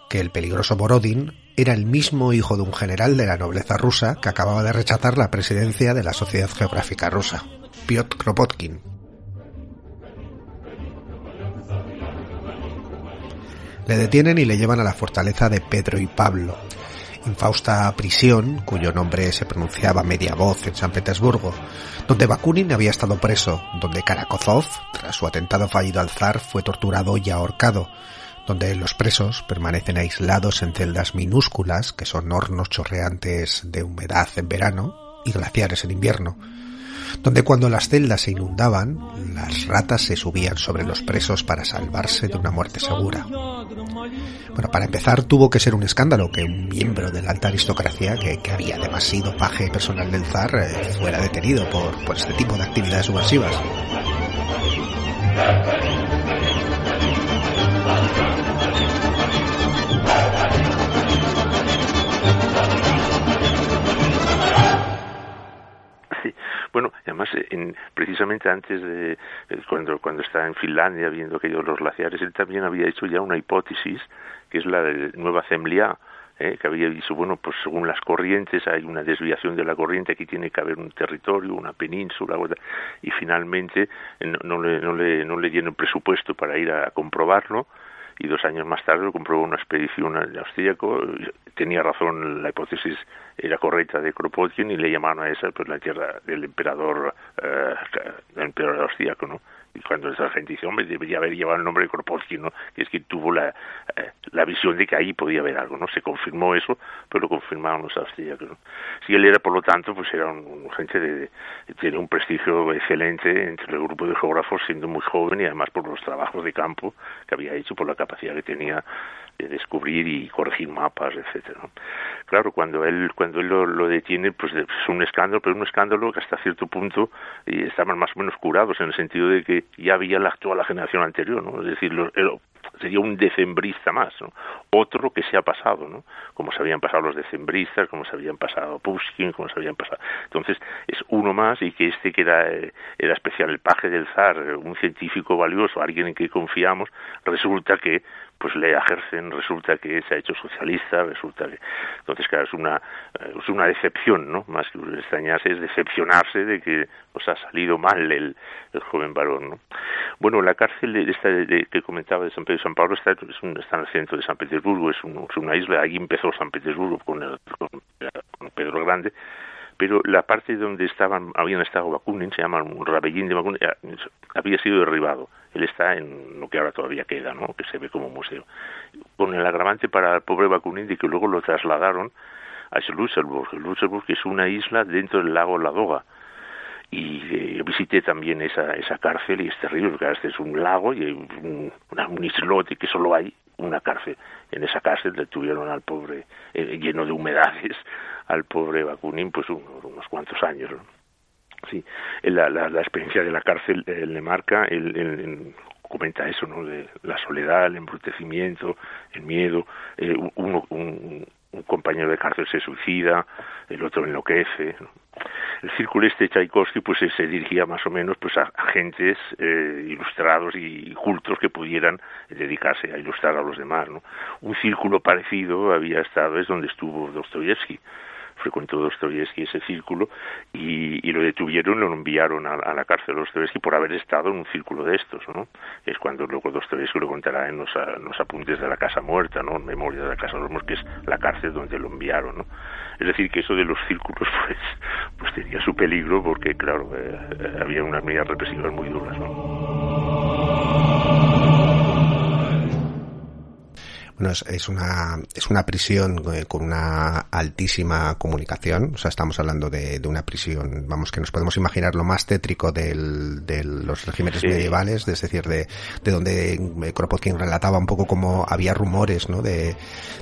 que el peligroso Borodin era el mismo hijo de un general de la nobleza rusa que acababa de rechazar la presidencia de la Sociedad Geográfica Rusa, Piotr Kropotkin. Le detienen y le llevan a la fortaleza de Pedro y Pablo, infausta prisión cuyo nombre se pronunciaba media voz en San Petersburgo, donde Bakunin había estado preso, donde Karakozov, tras su atentado fallido al zar, fue torturado y ahorcado, donde los presos permanecen aislados en celdas minúsculas, que son hornos chorreantes de humedad en verano y glaciares en invierno, donde cuando las celdas se inundaban, las ratas se subían sobre los presos para salvarse de una muerte segura. Bueno, para empezar tuvo que ser un escándalo que un miembro de la alta aristocracia, que, había además sido paje personal del zar, eh, fuera detenido por, por este tipo de actividades subversivas. Bueno, además, en, precisamente antes de eh, cuando cuando estaba en Finlandia viendo aquellos los glaciares, él también había hecho ya una hipótesis que es la de Nueva Zemlia, eh, que había dicho, bueno, pues según las corrientes hay una desviación de la corriente, aquí tiene que haber un territorio, una península, y finalmente eh, no, le, no, le, no le dieron presupuesto para ir a comprobarlo, y dos años más tarde lo comprobó una expedición austríaco, tenía razón, la hipótesis era correcta de Kropotkin y le llamaron a esa pues la tierra del emperador, eh, emperador austríaco, ¿no? Y cuando esa gente dice, hombre, debería haber llevado el nombre de Kropotkin, ¿no? Que es que tuvo la, eh, la visión de que ahí podía haber algo, ¿no? Se confirmó eso, pero lo confirmaron los austríacos, ¿no? Si él era, por lo tanto, pues era un, gente de, tiene un prestigio excelente entre el grupo de geógrafos, siendo muy joven y además por los trabajos de campo que había hecho, por la capacidad que tenía de descubrir y corregir mapas, etcétera. Claro, cuando él cuando él lo, detiene, pues es un escándalo, pero un escándalo que hasta cierto punto y estaban más o menos curados en el sentido de que ya había la actual la generación anterior, ¿no? Es decir, sería un decembrista más, ¿no? Otro que se ha pasado, ¿no? Como se habían pasado los decembristas, como se habían pasado Pushkin, como se habían pasado. Entonces, es uno más y que este que era, era especial, el paje del zar, un científico valioso, alguien en que confiamos, resulta que pues le ejercen, resulta que se ha hecho socialista, resulta que... Entonces, claro, es una, eh, es una decepción, ¿no? Más que extrañarse, es decepcionarse de que pues ha salido mal el, el joven varón, ¿no? Bueno, la cárcel de, esta de, que comentaba de San Pedro y San Pablo está, es un, está en el centro de San Petersburgo, es, es una isla, allí empezó San Petersburgo con, el, con Pedro Grande, pero la parte donde estaban habían estado Bakunin, se llama un Rabellín de Bakunin, eh, había sido derribado. Él está en lo que ahora todavía queda, ¿no? que se ve como museo. Con el agravante para el pobre Bakunin de que luego lo trasladaron a Luxemburg. Luxemburg es una isla dentro del lago Ladoga. Y eh, visité también esa, esa cárcel y es terrible, porque este es un lago y un, un islote que solo hay una cárcel. En esa cárcel detuvieron al pobre, eh, lleno de humedades, al pobre Bakunin pues unos cuantos años. Sí, la, la, la, experiencia de la cárcel eh, le marca, él, comenta eso, ¿no? De la soledad, el embrutecimiento, el miedo, eh, uno, un, un compañero de cárcel se suicida, el otro enloquece. El círculo este Tchaikovsky pues se dirigía más o menos pues a agentes eh, ilustrados y cultos que pudieran dedicarse a ilustrar a los demás. ¿no? Un círculo parecido había estado es donde estuvo Dostoyevsky frecuentó Dostoyevsky ese círculo y, lo detuvieron lo enviaron a, la cárcel de Dostoyevsky por haber estado en un círculo de estos, ¿no? Es cuando luego Dostoyevsky lo contará en los, apuntes de la Casa Muerta, ¿no? En memoria de la Casa de los Muertos, que es la cárcel donde lo enviaron, ¿no? Es decir, que eso de los círculos, pues, pues tenía su peligro porque, claro, eh, había unas medidas represivas muy duras, ¿no? Bueno, es, una, es una prisión eh, con una altísima comunicación. O sea, estamos hablando de, de una prisión, vamos, que nos podemos imaginar lo más tétrico del, de los regímenes sí. medievales, es decir, de, de donde eh, Kropotkin relataba un poco como había rumores, ¿no? De,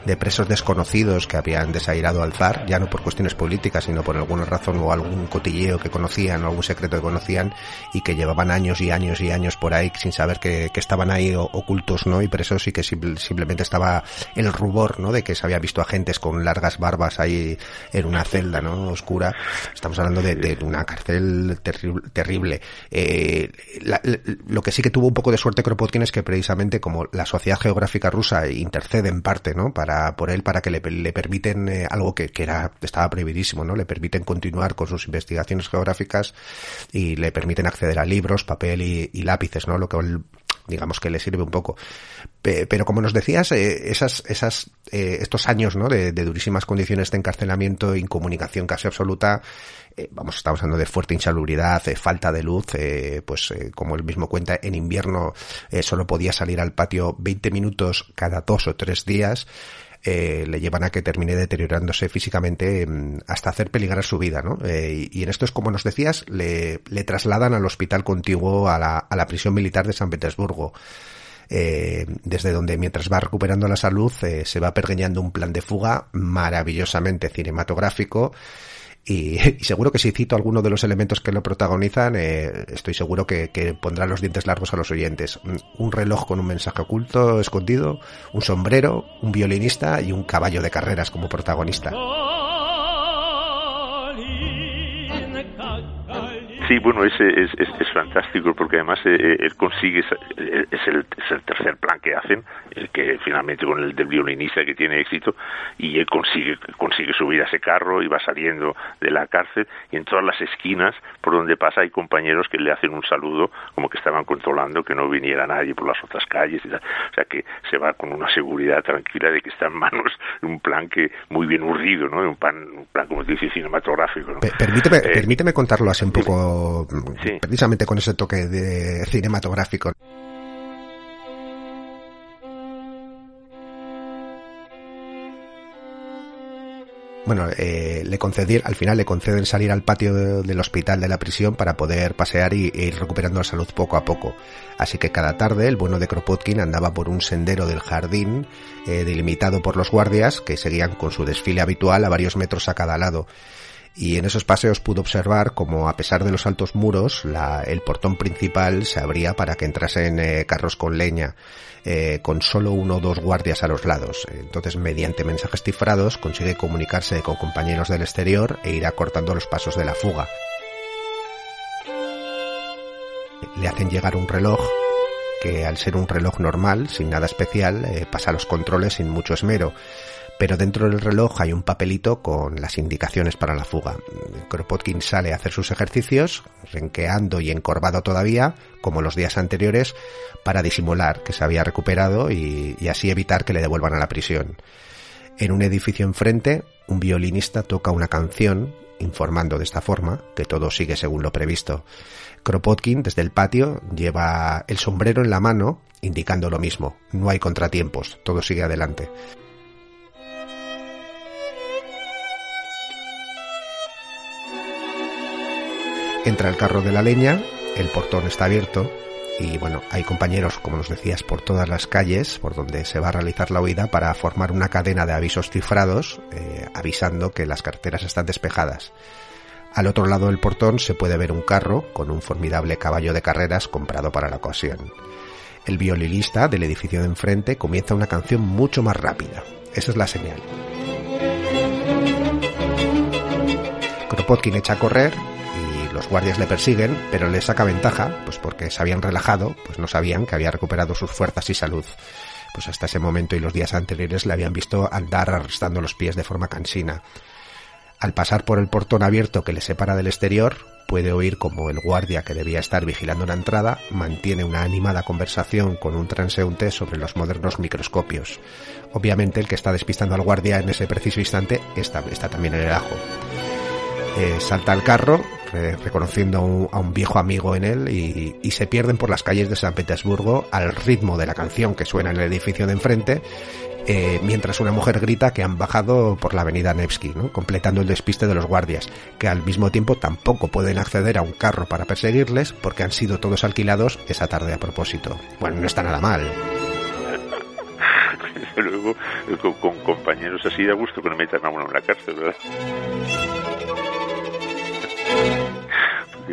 de presos desconocidos que habían desairado al zar, ya no por cuestiones políticas, sino por alguna razón o algún cotilleo que conocían o algún secreto que conocían y que llevaban años y años y años por ahí sin saber que, que estaban ahí ocultos, ¿no? Y presos y que simplemente estaban el rubor, ¿no? De que se había visto agentes con largas barbas ahí en una celda, ¿no? Oscura. Estamos hablando de, una cárcel terri terrible. Eh, la, lo que sí que tuvo un poco de suerte Kropotkin es que precisamente como la sociedad geográfica rusa intercede en parte, ¿no? Para, por él, para que le, le permiten eh, algo que, que era, estaba prohibidísimo, ¿no? Le permiten continuar con sus investigaciones geográficas y le permiten acceder a libros, papel y, y lápices, ¿no? Lo que digamos que le sirve un poco. Pero como nos decías, eh, esas, esas, eh, estos años, ¿no? De, de, durísimas condiciones de encarcelamiento, incomunicación casi absoluta, eh, vamos, estamos hablando de fuerte insalubridad, falta de luz, pues como él mismo cuenta, en invierno solo podía salir al patio 20 minutos cada dos o tres días. Eh, le llevan a que termine deteriorándose físicamente eh, hasta hacer peligrar su vida, ¿no? Eh, y, y, en esto es como nos decías, le, le trasladan al hospital contiguo a la, a la, prisión militar de San Petersburgo. desde donde mientras va recuperando la salud se va pergeñando un plan de fuga maravillosamente cinematográfico y, y, seguro que si cito alguno de los elementos que lo protagonizan, eh, estoy seguro que, que, pondrá los dientes largos a los oyentes. Un reloj con un mensaje oculto, escondido, un sombrero, un violinista y un caballo de carreras como protagonista. Sí, bueno, ese es, es, es, fantástico porque además eh, él consigue, es el, es el, tercer plan que hacen, el que finalmente con el del violinista que tiene éxito, y él consigue, consigue subir a ese carro y va saliendo de la cárcel y en todas las esquinas por donde pasa hay compañeros que le hacen un saludo como que estaban controlando que no viniera nadie por las otras calles y tal. O sea que se va con una seguridad tranquila de que está en manos de un plan que muy bien urdido, ¿no? Un plan, un plan como dice cinematográfico. ¿no? Permíteme, eh, permíteme contarlo así un poco precisamente con ese toque de cinematográfico. bueno, eh, le al final le conceden salir al patio de, del hospital de la prisión para poder pasear y, e ir recuperando la salud poco a poco. Así que cada tarde el bueno de Kropotkin andaba por un sendero del jardín eh, delimitado por los guardias que seguían con su desfile habitual a varios metros a cada lado y en esos paseos pudo observar como a pesar de los altos muros la, el portón principal se abría para que entrasen eh, carros con leña eh, con solo uno o dos guardias a los lados. Entonces, mediante mensajes cifrados, consigue comunicarse con compañeros del exterior e ir acortando los pasos de la fuga. Le hacen llegar un reloj que al ser un reloj normal, sin nada especial, eh, pasa los controles sin mucho esmero pero dentro del reloj hay un papelito con las indicaciones para la fuga. Kropotkin sale a hacer sus ejercicios, renqueando y encorvado todavía, como los días anteriores, para disimular que se había recuperado y, así evitar que le devuelvan a la prisión. En un edificio enfrente, un violinista toca una canción, informando de esta forma que todo sigue según lo previsto. Kropotkin, desde el patio, lleva el sombrero en la mano, indicando lo mismo. No hay contratiempos, todo sigue adelante. entra el carro de la leña, el portón está abierto y bueno, hay compañeros, como nos decías, por todas las calles por donde se va a realizar la huida para formar una cadena de avisos cifrados eh, avisando que las carreteras están despejadas. Al otro lado del portón se puede ver un carro con un formidable caballo de carreras comprado para la ocasión. El violinista del edificio de enfrente comienza una canción mucho más rápida. Esa es la señal. Kropotkin echa a correr los guardias le persiguen, pero le saca ventaja, pues porque se habían relajado, pues no sabían que había recuperado sus fuerzas y salud. Pues hasta ese momento y los días anteriores le habían visto andar arrastrando los pies de forma cansina. Al pasar por el portón abierto que le separa del exterior, puede oír como el guardia que debía estar vigilando la entrada mantiene una animada conversación con un transeúnte sobre los modernos microscopios. Obviamente el que está despistando al guardia en ese preciso instante está, está también en el ajo. Eh, salta al carro, reconociendo a un, viejo amigo en él, y, se pierden por las calles de San Petersburgo al ritmo de la canción que suena en el edificio de enfrente, eh, mientras una mujer grita que han bajado por la avenida Nevsky, completando el despiste de los guardias, que al mismo tiempo tampoco pueden acceder a un carro para perseguirles porque han sido todos alquilados esa tarde a propósito. Bueno, no está nada mal. Luego, con, compañeros así da gusto que no metan a uno en la cárcel, ¿verdad?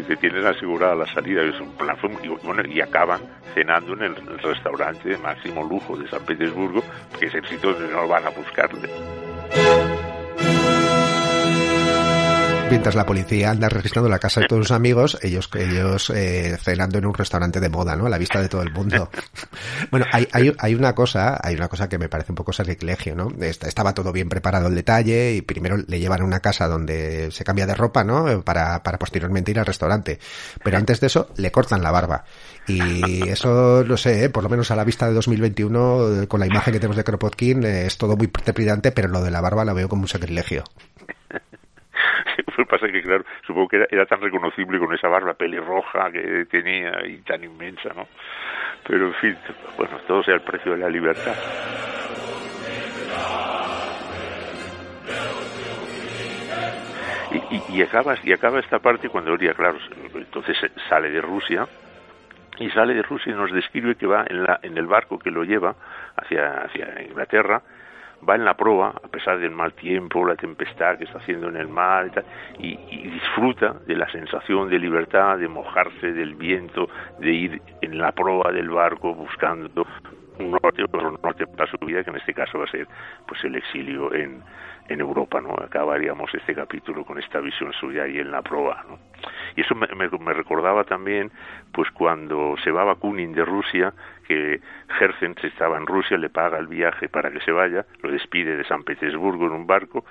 Que tienen asegurada la salida es un plan y, bueno, y acaban cenando en el, restaurante de máximo lujo de San Petersburgo que es el sitio donde no van a buscarle mientras la policía anda registrando la casa de todos sus amigos, ellos, ellos eh, cenando en un restaurante de moda, ¿no? A la vista de todo el mundo. bueno, hay, hay, hay, una cosa, hay una cosa que me parece un poco sacrilegio, ¿no? Estaba todo bien preparado el detalle y primero le llevan a una casa donde se cambia de ropa, ¿no? Para, para posteriormente ir al restaurante. Pero antes de eso, le cortan la barba. Y eso, no sé, ¿eh? por lo menos a la vista de 2021, con la imagen que tenemos de Kropotkin, es todo muy trepidante, pero lo de la barba la veo como un sacrilegio. Pues pasa que, claro, supongo que era, era, tan reconocible con esa barba pelirroja que tenía y tan inmensa, ¿no? Pero, en fin, bueno, todo sea el precio de la libertad. Y, y, y, acaba, y acaba esta parte cuando diría, claro, entonces sale de Rusia, y sale de Rusia y nos describe que va en, la, en el barco que lo lleva hacia, hacia Inglaterra, va en la proa, a pesar del mal tiempo, la tempestad que está haciendo en el mar y, y, y, disfruta de la sensación de libertad, de mojarse del viento, de ir en la proa del barco buscando un norte, otro norte para su vida, que en este caso va a ser pues el exilio en, Europa, ¿no? Acabaríamos este capítulo con esta visión suya ahí en la proa. Y eso me recordaba también, pues cuando se va Bakunin de Rusia, que Herzen estaba en Rusia, le paga el viaje para que se vaya, lo despide de San Petersburgo en un barco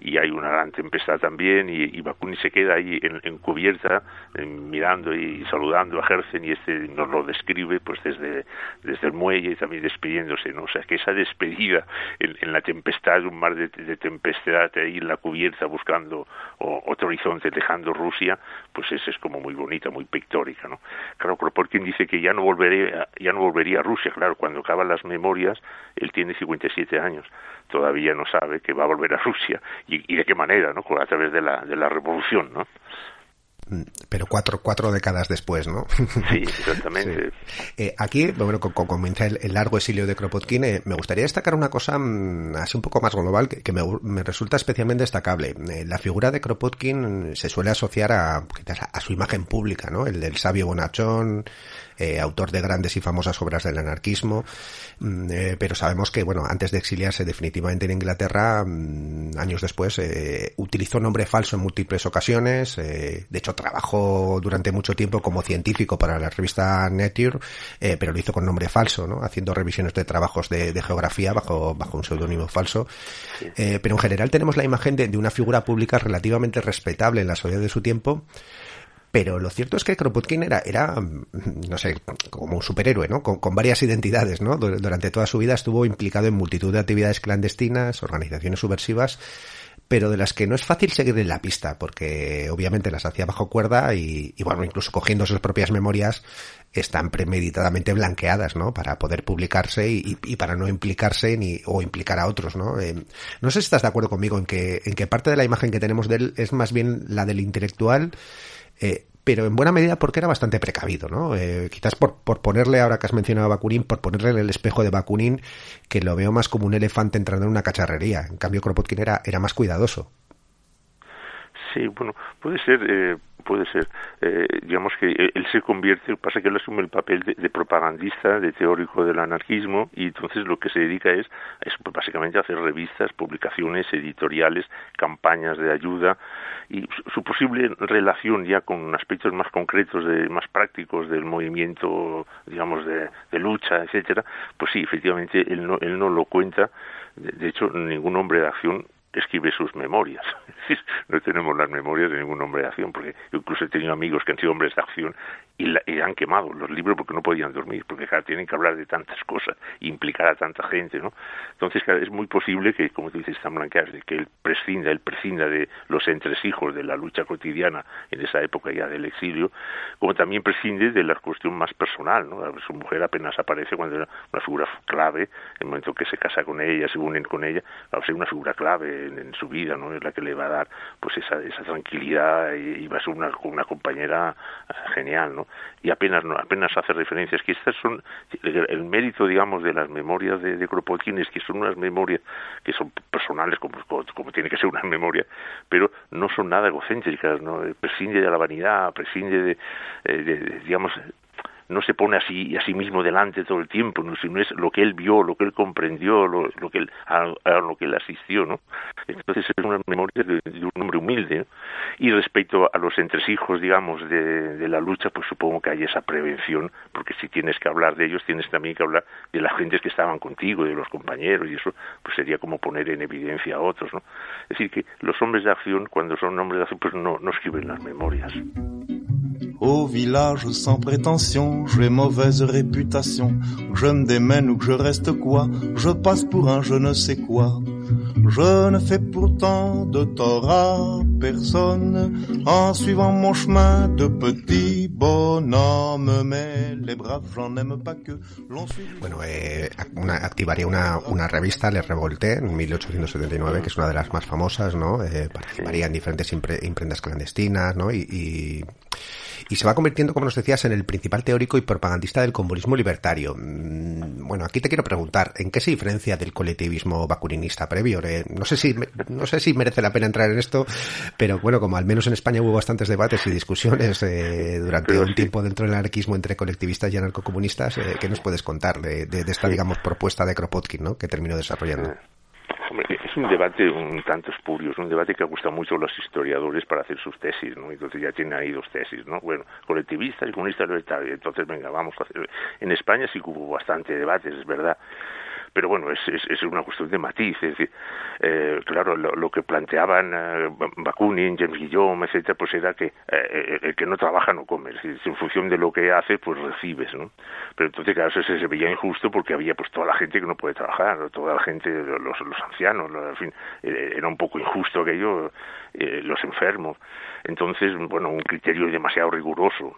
y hay una gran tempestad también y, y Bakunin se queda ahí en, en cubierta mirando y saludando a Herzen y este nos lo describe pues desde, desde el muelle y también despidiéndose, ¿no? O sea que esa despedida en, en la tempestad, un mar de, de, tempestad ahí en la cubierta buscando o, otro horizonte dejando Rusia, pues esa es como muy bonita, muy pictórica, ¿no? Claro, Kropotkin dice que ya no volveré, ya no volvería a Rusia, claro, cuando acaban las memorias, él tiene 57 años, todavía no sabe que va a volver a Rusia y, y de qué manera, ¿no? A través de la, de la revolución, ¿no? pero cuatro, cuatro décadas después, ¿no? Sí, exactamente. Sí. Eh, aquí, bueno, con, comienza el, el, largo exilio de Kropotkin, eh, me gustaría destacar una cosa mmm, así un poco más global que, que me, me, resulta especialmente destacable. Eh, la figura de Kropotkin se suele asociar a, a, su imagen pública, ¿no? El del sabio bonachón, eh, autor de grandes y famosas obras del anarquismo, mm, eh, pero sabemos que, bueno, antes de exiliarse definitivamente en Inglaterra, mm, años después, eh, utilizó nombre falso en múltiples ocasiones, de hecho trabajó durante mucho tiempo como científico para la revista Nature, pero lo hizo con nombre falso, ¿no? Haciendo revisiones de trabajos de, de geografía bajo, bajo un seudónimo falso. pero en general tenemos la imagen de, de una figura pública relativamente respetable en la sociedad de su tiempo, pero lo cierto es que Kropotkin era, era no sé, como un superhéroe, ¿no? Con, varias identidades, ¿no? Durante toda su vida estuvo implicado en multitud de actividades clandestinas, organizaciones subversivas, pero de las que no es fácil seguirle la pista, porque obviamente las hacía bajo cuerda y, y, bueno, incluso cogiendo sus propias memorias, están premeditadamente blanqueadas, ¿no? Para poder publicarse y, y para no implicarse ni, o implicar a otros, ¿no? Eh, no sé si estás de acuerdo conmigo en que, en que parte de la imagen que tenemos de él es más bien la del intelectual, eh, pero en buena medida porque era bastante precavido, ¿no? Eh, quizás por, por ponerle, ahora que has mencionado a Bakunin, por ponerle el espejo de Bakunin, que lo veo más como un elefante entrando en una cacharrería. En cambio, Kropotkin era, era más cuidadoso. Sí, bueno, puede ser, eh, puede ser. Eh, digamos que él se convierte, pasa que él asume el papel de, propagandista, de teórico del anarquismo, y entonces lo que se dedica es, es básicamente a hacer revistas, publicaciones, editoriales, campañas de ayuda, y su, posible relación ya con aspectos más concretos, de, más prácticos del movimiento, digamos, de, de lucha, etcétera, pues sí, efectivamente él no, él no lo cuenta. de hecho, ningún hombre de acción escribe sus memorias. no tenemos las memorias de ningún hombre de acción, porque incluso he tenido amigos que han sido hombres de acción y, han quemado los libros porque no podían dormir, porque tienen que hablar de tantas cosas, implicar a tanta gente, ¿no? Entonces, es muy posible que, como tú dices, tan de que él prescinda, él prescinda de los entresijos de la lucha cotidiana en esa época ya del exilio, como también prescinde de la cuestión más personal, ¿no? Su mujer apenas aparece cuando era una figura clave, en el momento que se casa con ella, se unen con ella, va a ser una figura clave en, su vida, ¿no? Es la que le va a dar pues esa, esa tranquilidad y, va a ser una, una compañera eh, genial, ¿no? Y apenas no, apenas hace referencias que estas son el, mérito, digamos, de las memorias de, de Kropotkin es que son unas memorias que son personales como, como, tiene que ser una memoria, pero no son nada egocéntricas, ¿no? Prescinde de la vanidad, prescinde de, eh, de digamos, no se pone así a sí mismo delante todo el tiempo, ¿no? sino es lo que él vio, lo que él comprendió, lo, que él, a, lo que él asistió, ¿no? Entonces es una memoria de, un hombre humilde. Y respecto a los entresijos, digamos, de, de, la lucha, pues supongo que hay esa prevención, porque si tienes que hablar de ellos, tienes también que hablar de las gentes que estaban contigo, de los compañeros, y eso pues sería como poner en evidencia a otros, ¿no? Es decir, que los hombres de acción, cuando son hombres de acción, pues no, no escriben las memorias. Au village sans prétention, j'ai mauvaise réputation. je me démène ou que je reste quoi, je passe pour un je ne sais quoi. Je ne fais pourtant de tort à personne en suivant mon chemin de petit bonhomme, mais les braves j'en aime pas que l'on suit. Bueno, eh, una, activaría una, una revista, Le Revolté, en 1879, que es una de las más famosas, ¿no? Eh, participaría en diferentes imprentas clandestinas, ¿no? y, y y se va convirtiendo, como nos decías, en el principal teórico y propagandista del comunismo libertario. Mm, bueno, aquí te quiero preguntar, ¿en qué se diferencia del colectivismo bakuninista previo? Eh, no sé si no sé si merece la pena entrar en esto, pero bueno, como al menos en España hubo bastantes debates y discusiones eh, durante un tiempo dentro del anarquismo entre colectivistas y anarcocomunistas, eh, ¿qué nos puedes contar de, de, esta, digamos, propuesta de Kropotkin, ¿no? que terminó desarrollando? Es un debate un tanto espurio, es un debate que gusta mucho a los historiadores para hacer sus tesis, ¿no? Entonces ya tienen ahí dos tesis, ¿no? Bueno, colectivistas y comunistas libertarios. Entonces, venga, vamos a hacer... En España sí hubo bastante debates, es verdad pero bueno, es, es, una cuestión de matiz. Es decir, eh, claro, lo, que planteaban eh, Bakunin, James Guillaume, etcétera, pues era que eh, el que no trabaja no come. Es decir, en función de lo que hace, pues recibes, ¿no? Pero entonces, claro, eso se, veía injusto porque había pues toda la gente que no puede trabajar, toda la gente, los, ancianos, en fin, era un poco injusto aquello, los enfermos. Entonces, bueno, un criterio demasiado riguroso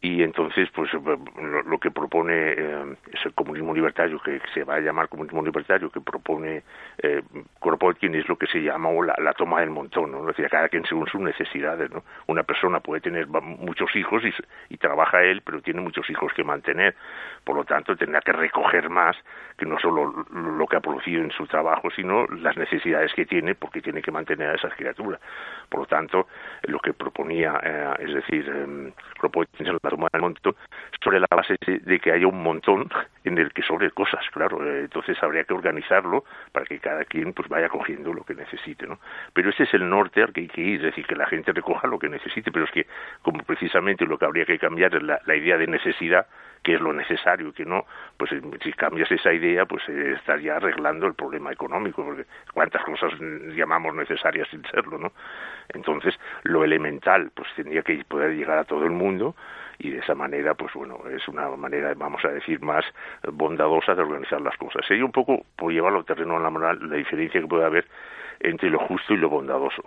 y entonces pues eh, lo, que propone eh, es el comunismo libertario que se va a llamar comunismo libertario que propone eh, Kropotkin es lo que se llama la, toma del montón ¿no? es cada quien según sus necesidades ¿no? una persona puede tener muchos hijos y, y trabaja él pero tiene muchos hijos que mantener por lo tanto tendrá que recoger más que no solo lo que ha producido en su trabajo sino las necesidades que tiene porque tiene que mantener a esas criaturas por lo tanto lo que proponía eh, es decir eh, Kropotkin tomar el montón sobre la base de, que haya un montón en el que sobre cosas, claro. Eh, entonces habría que organizarlo para que cada quien pues vaya cogiendo lo que necesite, ¿no? Pero ese es el norte al que hay que ir, es decir, que la gente recoja lo que necesite, pero es que como precisamente lo que habría que cambiar es la, idea de necesidad, que es lo necesario, que no, pues eh, si cambias esa idea, pues eh, estaría arreglando el problema económico, porque cuántas cosas llamamos necesarias sin serlo, ¿no? Entonces, lo elemental, pues tendría que poder llegar a todo el mundo, y de esa manera, pues bueno, es una manera, vamos a decir, más bondadosa de organizar las cosas. Sería un poco, por llevarlo al terreno la moral, la diferencia que puede haber entre lo justo y lo bondadoso.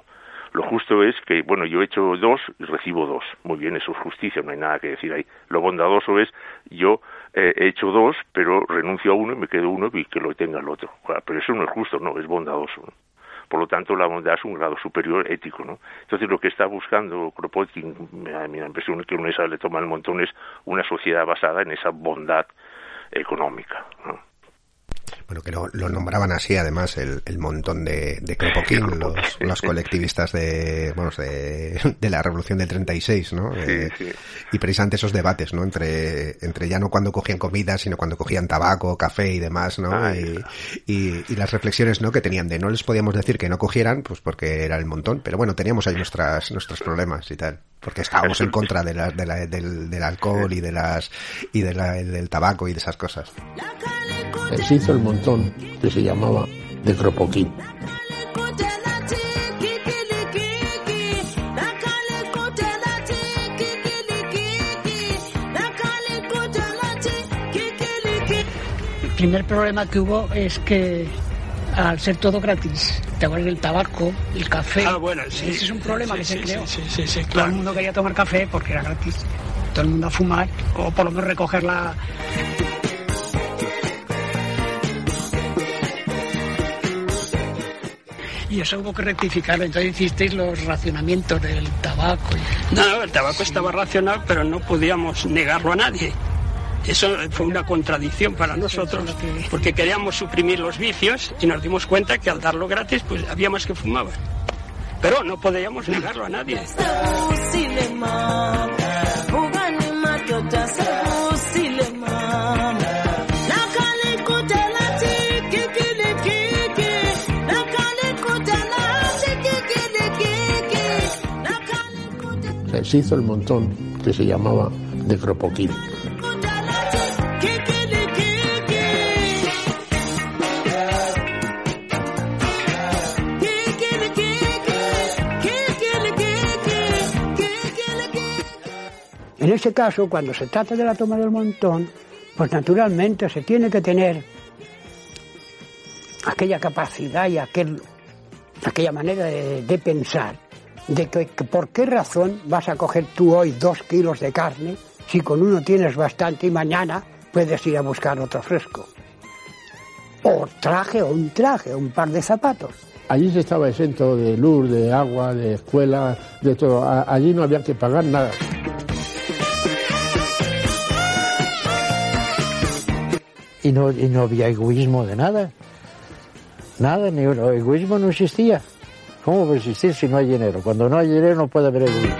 Lo justo es que, bueno, yo he hecho dos y recibo dos. Muy bien, eso es justicia, no hay nada que decir ahí. Lo bondadoso es yo eh, he hecho dos, pero renuncio a uno y me quedo uno y que lo tenga el otro. Pero eso no es justo, no, es bondadoso. Por lo tanto, la bondad es un grado superior ético, ¿no? Entonces, lo que está buscando Kropotkin, a mi impresión que una le toma el montón, es una sociedad basada en esa bondad económica, ¿no? Bueno, que lo, nombraban así, además, el, montón de, de Kropotkin, los, los, colectivistas de, bueno, de, de, la Revolución del 36, ¿no? Eh, y precisamente esos debates, ¿no? Entre, entre ya no cuando cogían comida, sino cuando cogían tabaco, café y demás, ¿no? Ah, y, y, las reflexiones, ¿no? Que tenían de no les podíamos decir que no cogieran, pues porque era el montón, pero bueno, teníamos ahí nuestras, nuestros problemas y tal porque estábamos en contra de la, de la, del, del, alcohol y de las y de la, del tabaco y de esas cosas. Se hizo el montón que se llamaba de Cropoquín. El primer problema que hubo es que al ser todo gratis, te el tabaco, el café. Ah, bueno, sí. Ese es un problema que se creó. Sí, sí, sí, Todo el mundo quería tomar café porque era gratis. Todo el mundo a fumar o por lo menos recoger la. Y eso hubo que rectificarlo. Entonces hicisteis los racionamientos del tabaco. No, no, el tabaco estaba racional, pero no podíamos negarlo a nadie. Eso fue una contradicción para nosotros, porque queríamos suprimir los vicios y nos dimos cuenta que al darlo gratis, pues había más que fumaban. Pero no podíamos negarlo a nadie. Se hizo el montón que se llamaba de Cropoquín. En ese caso, cuando se trata de la toma del montón, pues naturalmente se tiene que tener aquella capacidad y aquel, aquella manera de, pensar de que, por qué razón vas a coger tú hoy dos kilos de carne si con uno tienes bastante y mañana puedes ir a buscar otro fresco. O traje o un traje, o un par de zapatos. Allí se estaba exento de luz, de agua, de escuela, de todo. Allí no había que pagar nada. Y no, y no había egoísmo de nada. Nada, ni el egoísmo no existía. ¿Cómo va a existir si no hay dinero? Cuando no hay dinero no puede haber egoísmo.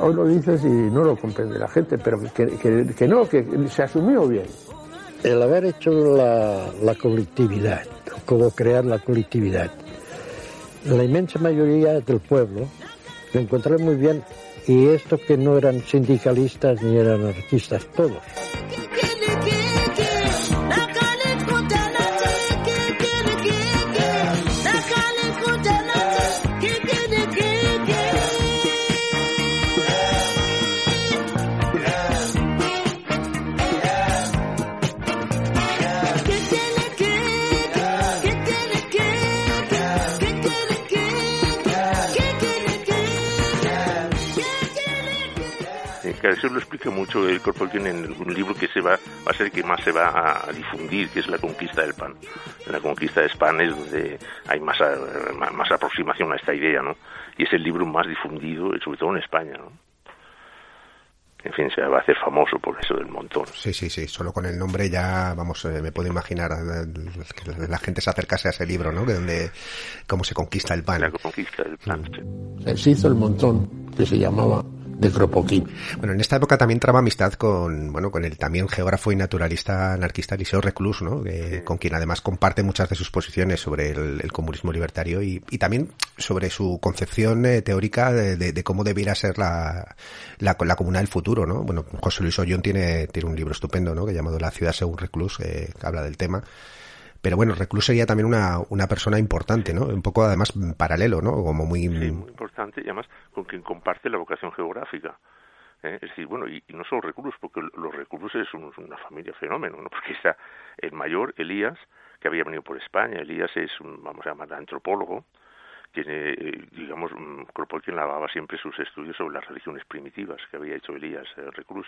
Hoy lo dices y no lo comprende la gente, pero que, que, que no, que se asumió bien. El haber hecho la, la colectividad, como crear la colectividad, la inmensa mayoría del pueblo lo encontré muy bien y esto que no eran sindicalistas ni eran anarquistas, todos. Eso lo explica mucho el Corporation en un libro que se va, va a ser el que más se va a difundir, que es La conquista del pan. En la conquista del pan es donde hay más, más aproximación a esta idea, ¿no? Y es el libro más difundido, sobre todo en España, ¿no? en fin, se va a hacer famoso por eso del montón. Sí, sí, sí, solo con el nombre ya, vamos, eh, me puedo imaginar eh, que la gente se acercase a ese libro, ¿no? De donde, cómo se conquista el pan. La conquista del pan, Se hizo el montón que se llamaba de Bueno, en esta época también traba amistad con, bueno, con el también geógrafo y naturalista anarquista Eliseo Reclus, ¿no? Con quien además comparte muchas de sus posiciones sobre el, comunismo libertario y, y, también sobre su concepción eh, teórica de, cómo debiera ser la, la, la, comunidad del futuro, ¿no? Bueno, José Luis Ollón tiene, tiene un libro estupendo, ¿no? Que llamado La ciudad según Reclus, que habla del tema. Pero bueno, Reclus sería también una, una persona importante, ¿no? Un poco además paralelo, ¿no? Como muy... muy importante y además con quien comparte la vocación geográfica. ¿eh? Es decir, bueno, y, no solo Reclus, porque los Reclus es una familia fenómeno, ¿no? Porque está el mayor, Elías, que había venido por España. Elías es un, vamos a llamar, antropólogo, tiene, eh, digamos, mm, quien lavaba siempre sus estudios sobre las religiones primitivas que había hecho Elías eh, Reclus.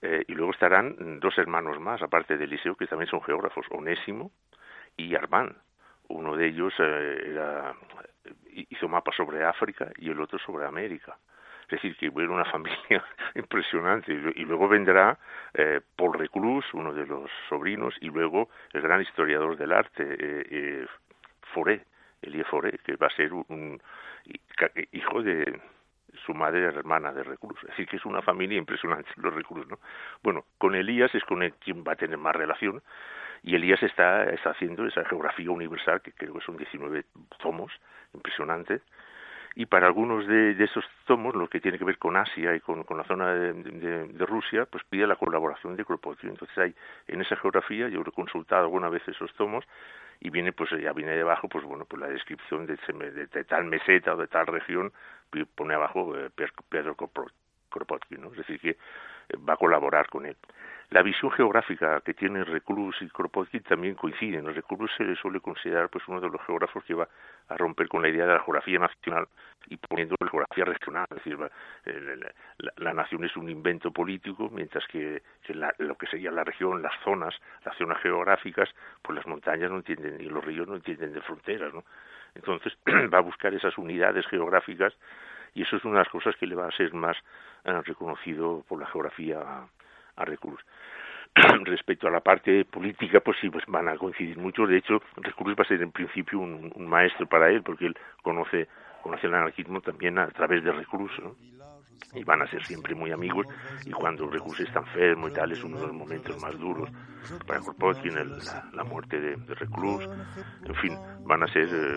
Eh, y luego estarán dos hermanos más, aparte de Eliseo, que también son geógrafos, Onésimo y Armán. Uno de ellos eh, hizo mapas sobre África y el otro sobre América. Es decir, que era una familia impresionante. Y luego vendrá eh, Paul Reclus, uno de los sobrinos, y luego el gran historiador del arte, eh, eh, Foré, Elie Foré, que va a ser un, hijo de su madre hermana de Reclus. Es decir, que es una familia impresionante, los Reclus, ¿no? Bueno, con Elías es con quien va a tener más relación, y Elías está, está haciendo esa geografía universal, que creo que son 19 tomos, impresionante, y para algunos de, esos tomos, los que tienen que ver con Asia y con, la zona de, Rusia, pues pide la colaboración de Kropotkin. Entonces hay en esa geografía, yo he consultado alguna vez esos tomos, y viene pues ya viene debajo pues bueno pues la descripción de, de, tal meseta o de tal región pone abajo eh, Pedro Kropotkin ¿no? es decir que va a colaborar con él la visión geográfica que tienen Reclus y Kropotkin también coinciden. Reclus se le suele considerar pues uno de los geógrafos que va a romper con la idea de la geografía nacional y poniendo la geografía regional. Es decir, la, nación es un invento político, mientras que, lo que sería la región, las zonas, las zonas geográficas, pues las montañas no entienden y los ríos no entienden de fronteras, ¿no? Entonces va a buscar esas unidades geográficas y eso es una de las cosas que le va a ser más eh, reconocido por la geografía a Reclus. Respecto a la parte política, pues sí, pues van a coincidir mucho. De hecho, Reclus va a ser en principio un, maestro para él, porque él conoce, conoce el anarquismo también a través de Reclus, y van a ser siempre muy amigos y cuando Reclus está enfermo y tal es uno de los momentos más duros para Kropotkin la, la, muerte de, de, Reclus en fin van a ser eh,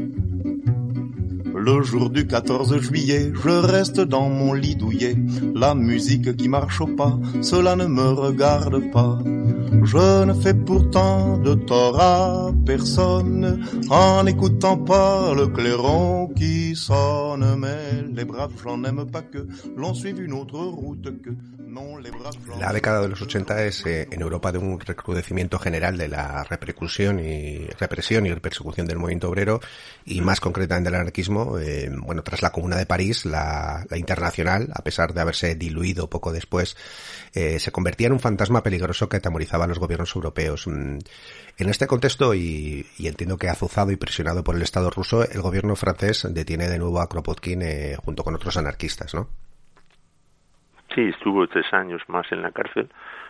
Le jour du 14 juillet, je reste dans mon lit douillet. La musique qui marche au pas, cela ne me regarde pas. Je ne fais pourtant de tort à personne en n'écoutant pas le clairon qui sonne. Mais les braves, j'en aime pas que l'on suive une autre route que La década de los 80 es eh, en Europa de un recrudecimiento general de la repercusión y represión y persecución del movimiento obrero y más concretamente del anarquismo. Eh, bueno, tras la Comuna de París, la, Internacional, a pesar de haberse diluido poco después, eh, se convertía en un fantasma peligroso que atemorizaba a los gobiernos europeos. Mm, en este contexto, y, entiendo que azuzado y presionado por el Estado ruso, el gobierno francés detiene de nuevo a Kropotkin junto con otros anarquistas, ¿no? Sí, estuvo tres años más en la cárcel.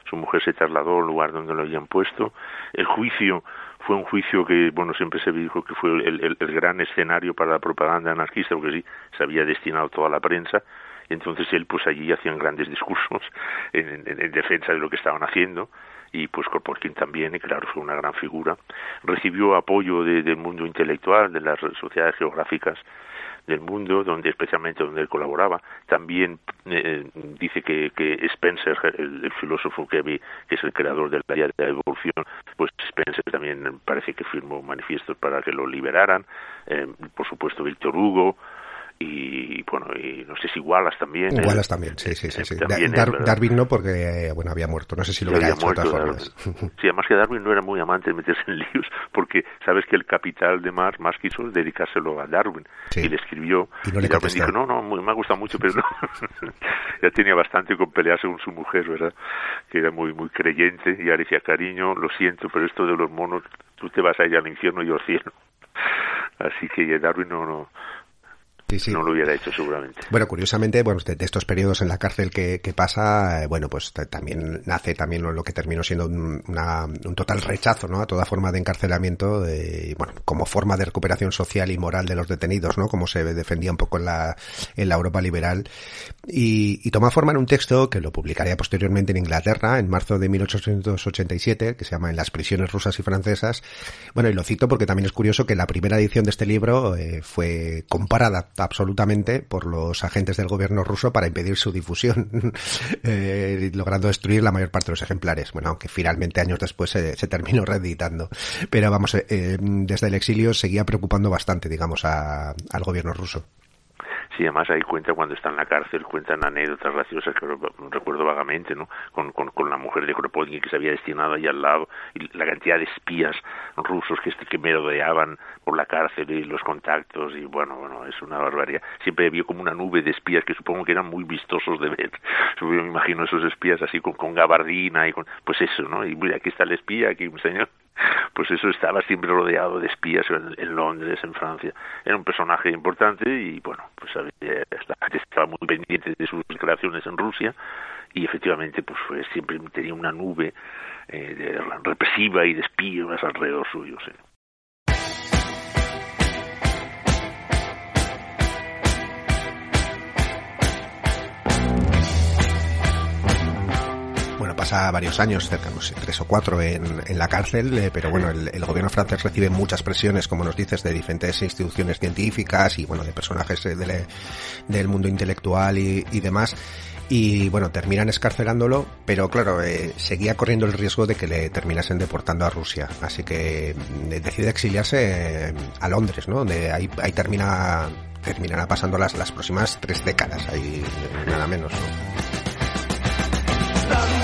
Su mujer se trasladó al lugar donde lo habían puesto. El juicio fue un juicio que, bueno, siempre se dijo que fue el, gran escenario para la propaganda anarquista, porque sí, se había destinado toda la prensa. Entonces él, pues allí hacían grandes discursos en, defensa de lo que estaban haciendo y pues Kropotkin también, y claro, fue una gran figura. Recibió apoyo del mundo intelectual, de las sociedades geográficas del mundo, donde especialmente donde él colaboraba. También eh, dice que, que Spencer, el, filósofo que, que es el creador de la idea de la evolución, pues Spencer también parece que firmó manifiestos para que lo liberaran. Eh, por supuesto, Víctor Hugo, y bueno, y no sé si Wallace también. ¿eh? Wallace también, sí, sí, sí. Darwin no, porque bueno, había muerto, no sé si lo hubiera hecho de formas. Sí, además que Darwin no era muy amante de meterse en líos, porque sabes que el capital de Marx, más quiso dedicárselo a Darwin, y le escribió, y, Darwin dijo, no, no, me ha gustado mucho, pero no. ya tenía bastante con pelearse con su mujer, ¿verdad? Que era muy, muy creyente, y ahora decía, cariño, lo siento, pero esto de los monos, tú te vas a ir al infierno y yo al cielo. Así que Darwin no, no no lo hubiera hecho seguramente. Bueno, curiosamente, bueno, de, estos periodos en la cárcel que, pasa, eh, bueno, pues también nace también lo que terminó siendo un, total rechazo, ¿no? A toda forma de encarcelamiento, bueno, como forma de recuperación social y moral de los detenidos, ¿no? Como se defendía un poco en la, en la Europa liberal. Y, toma forma en un texto que lo publicaría posteriormente en Inglaterra, en marzo de 1887, que se llama En las prisiones rusas y francesas. Bueno, y lo cito porque también es curioso que la primera edición de este libro eh, fue comparada absolutamente por los agentes del gobierno ruso para impedir su difusión, eh, logrando destruir la mayor parte de los ejemplares. Bueno, aunque finalmente años después se, terminó reeditando. Pero vamos, eh, desde el exilio seguía preocupando bastante, digamos, al gobierno ruso. Sí, además ahí cuenta cuando está en la cárcel, cuentan anécdotas graciosas que recuerdo vagamente, ¿no? Con, con, con la mujer de Kropotkin que se había destinado ahí al lado, y la cantidad de espías rusos que, que merodeaban por la cárcel y los contactos, y bueno, bueno, es una barbaridad. Siempre había como una nube de espías que supongo que eran muy vistosos de ver. Yo me imagino esos espías así con, con gabardina y con, pues eso, ¿no? Y aquí está el espía, aquí un señor pues eso estaba siempre rodeado de espías en, Londres, en Francia. Era un personaje importante y bueno, pues estaba muy pendiente de sus declaraciones en Rusia y efectivamente pues fue, siempre tenía una nube eh, de, represiva y de espías alrededor suyo. ¿sí? Pasa varios años, cerca, no sé, tres o cuatro en, en la cárcel, eh, pero bueno, el, gobierno francés recibe muchas presiones, como nos dices, de diferentes instituciones científicas y bueno, de personajes eh, del, del mundo intelectual y, y, demás. Y bueno, terminan escarcelándolo, pero claro, eh, seguía corriendo el riesgo de que le terminasen deportando a Rusia. Así que mm, decide exiliarse a Londres, ¿no? Donde ahí, ahí termina terminará pasando las, las próximas tres décadas, ahí nada menos. ¿no?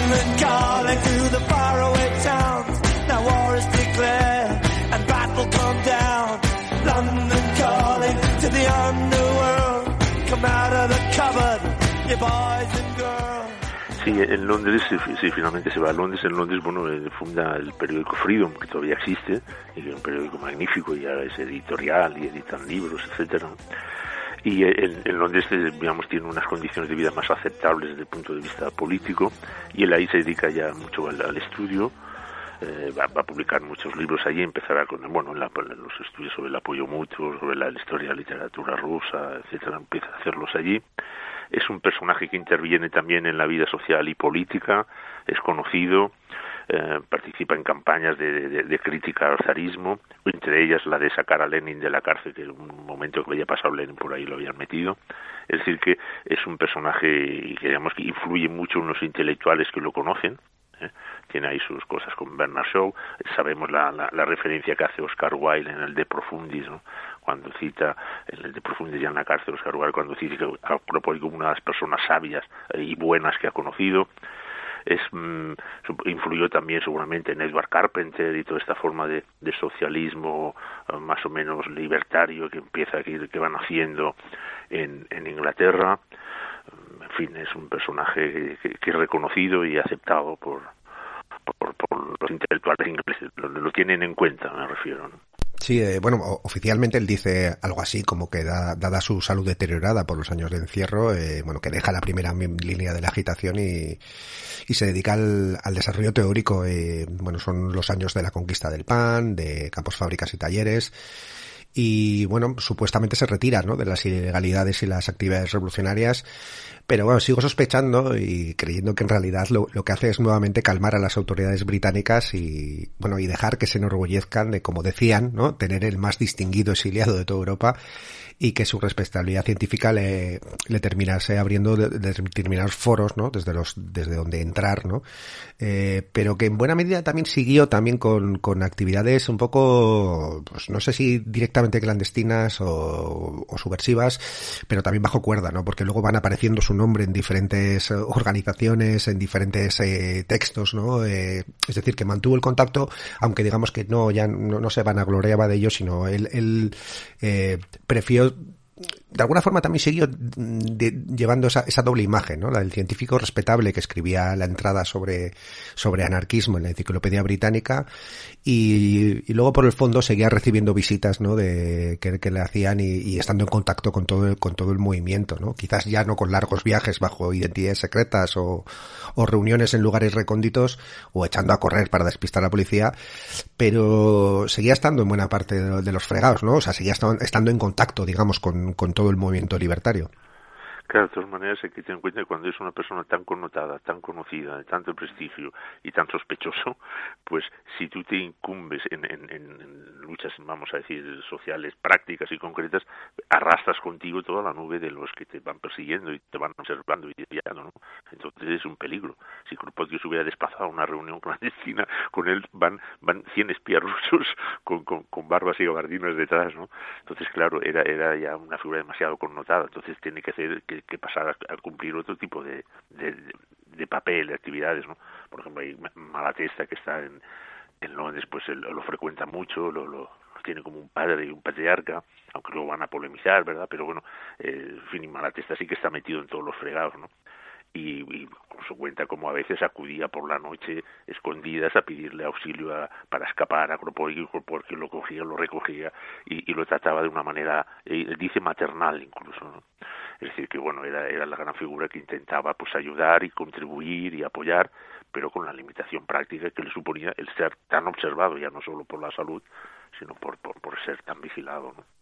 London calling to the faraway towns. Now war is declared and battle come down. London calling to the underworld. Come out of the cupboard, you boys and girls. Sí, en Londres, sí, finalmente se va a Londres. En Londres, bueno, eh, funda el periódico Freedom, que todavía existe, y es un periódico magnífico, y ahora es editorial y editan libros, etcétera y en, en, Londres eh, digamos tiene unas condiciones de vida más aceptables desde el punto de vista político. Y él ahí se dedica ya mucho al, estudio. Eh, va, va, a publicar muchos libros allí empezará con bueno en, la, los estudios sobre el apoyo mutuo sobre la, la historia de la literatura rusa etcétera. Empieza a hacerlos allí. Es un personaje que interviene también en la vida social y política. Es conocido eh, participa en campañas de, de, crítica al zarismo, entre ellas la de sacar a Lenin de la cárcel, que en un momento que había pasado Lenin por ahí lo habían metido. Es decir, que es un personaje que, digamos, que influye mucho en los intelectuales que lo conocen, ¿eh? tiene ahí sus cosas con Bernard Shaw, sabemos la, la, referencia que hace Oscar Wilde en el De Profundis, cuando cita en el De Profundis ya en la cárcel Oscar Wilde, cuando cita a como una de las personas sabias y buenas que ha conocido, es mm, influyó también seguramente en Edward Carpenter y toda esta forma de, de socialismo uh, más o menos libertario que empieza que, que van haciendo en, en Inglaterra en fin es un personaje que, es reconocido y aceptado por, por, por los intelectuales ingleses lo, lo, tienen en cuenta me refiero ¿no? Sí, eh, bueno, oficialmente él dice algo así como que da, dada su salud deteriorada por los años de encierro, eh, bueno, que deja la primera línea de la agitación y, y se dedica al, desarrollo teórico. Eh, bueno, son los años de la conquista del pan, de campos, fábricas y talleres y bueno, supuestamente se retira ¿no? de las ilegalidades y las actividades revolucionarias, pero bueno, sigo sospechando y creyendo que en realidad lo, lo, que hace es nuevamente calmar a las autoridades británicas y bueno, y dejar que se enorgullezcan de, como decían, ¿no? tener el más distinguido exiliado de toda Europa y que su respetabilidad científica le, le terminase abriendo de, de determinados foros, ¿no? Desde los, desde donde entrar, ¿no? Eh, pero que en buena medida también siguió también con, con actividades un poco, pues no sé si directamente clandestinas o, o subversivas, pero también bajo cuerda, ¿no? Porque luego van apareciendo su nombre en diferentes organizaciones, en diferentes eh, textos, ¿no? Eh, es decir, que mantuvo el contacto, aunque digamos que no, ya no, no se van a gloriaba de ello, sino él, él eh, prefirió de alguna forma también siguió de, llevando esa, esa, doble imagen, ¿no? La del científico respetable que escribía la entrada sobre, sobre anarquismo en la enciclopedia británica y, luego por el fondo seguía recibiendo visitas, ¿no? De, que, que le hacían y, y, estando en contacto con todo, el, con todo el movimiento, ¿no? Quizás ya no con largos viajes bajo identidades secretas o, o reuniones en lugares recónditos o echando a correr para despistar a la policía, pero seguía estando en buena parte de, de los fregados, ¿no? O sea, seguía estando en contacto, digamos, con, con todo el movimiento libertario. Claro, de todas maneras hay que tener en cuenta que cuando es una persona tan connotada, tan conocida, de tanto prestigio y tan sospechoso, pues si tú te incumbes en, luchas, vamos a decir, sociales, prácticas y concretas, arrastras contigo toda la nube de los que te van persiguiendo y te van observando y desviando, ¿no? Entonces es un peligro. Si Kropotkin se hubiera desplazado a una reunión clandestina, con él van van 100 espías rusos con, con, con barbas y gabardinas detrás, ¿no? Entonces, claro, era, era ya una figura demasiado connotada, entonces tiene que hacer que que, pasar a, cumplir otro tipo de, de, papel, de actividades, ¿no? Por ejemplo, hay Malatesta que está en, en Londres, pues lo frecuenta mucho, lo, lo, tiene como un padre y un patriarca, aunque luego van a polemizar, ¿verdad? Pero bueno, eh, en Malatesta sí que está metido en todos los fregados, ¿no? Y, y su cuenta como a veces acudía por la noche escondidas a pedirle auxilio para escapar a Kropotkin porque lo cogía, lo recogía y, lo trataba de una manera, eh, dice maternal incluso, ¿no? Es decir, que bueno, era, era la gran figura que intentaba pues ayudar y contribuir y apoyar, pero con la limitación práctica que le suponía el ser tan observado, ya no solo por la salud, sino por, por, por ser tan vigilado, ¿no?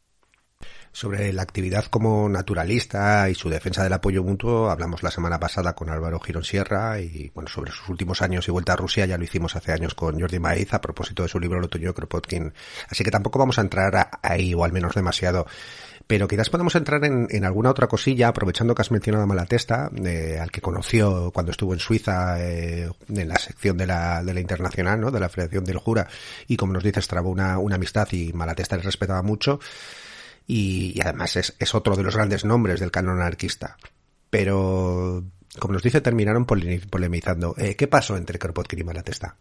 Sobre la actividad como naturalista y su defensa del apoyo mutuo hablamos la semana pasada con Álvaro Girón Sierra y bueno, sobre sus últimos años y vuelta a Rusia ya lo hicimos hace años con Jordi Maiz a propósito de su libro El Kropotkin. Así que tampoco vamos a entrar ahí o al menos demasiado. Pero quizás podemos entrar en, alguna otra cosilla, aprovechando que has mencionado a Malatesta, eh, al que conoció cuando estuvo en Suiza eh, en la sección de la, de la Internacional, ¿no? de la Federación del Jura, y como nos dices, trabó una, una amistad y Malatesta le respetaba mucho y, además es, es, otro de los grandes nombres del canon anarquista. Pero, como nos dice, terminaron polemizando. Eh, ¿Qué pasó entre Kropotkin y Malatesta?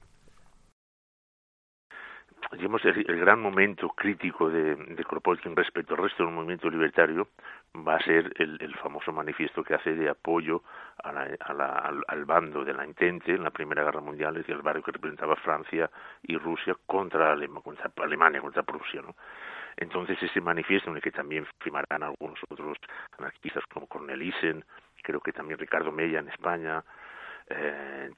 digamos, el, gran momento crítico de, de, Kropotkin respecto al resto del movimiento libertario va a ser el, el famoso manifiesto que hace de apoyo a la, al, bando de la Entente en la Primera Guerra Mundial, es decir, el barrio que representaba Francia y Rusia contra, Alema, contra Alemania, contra Prusia. ¿no? Entonces ese manifiesto en el que también firmarán algunos otros anarquistas como Cornelissen, creo que también Ricardo Mella en España, eh,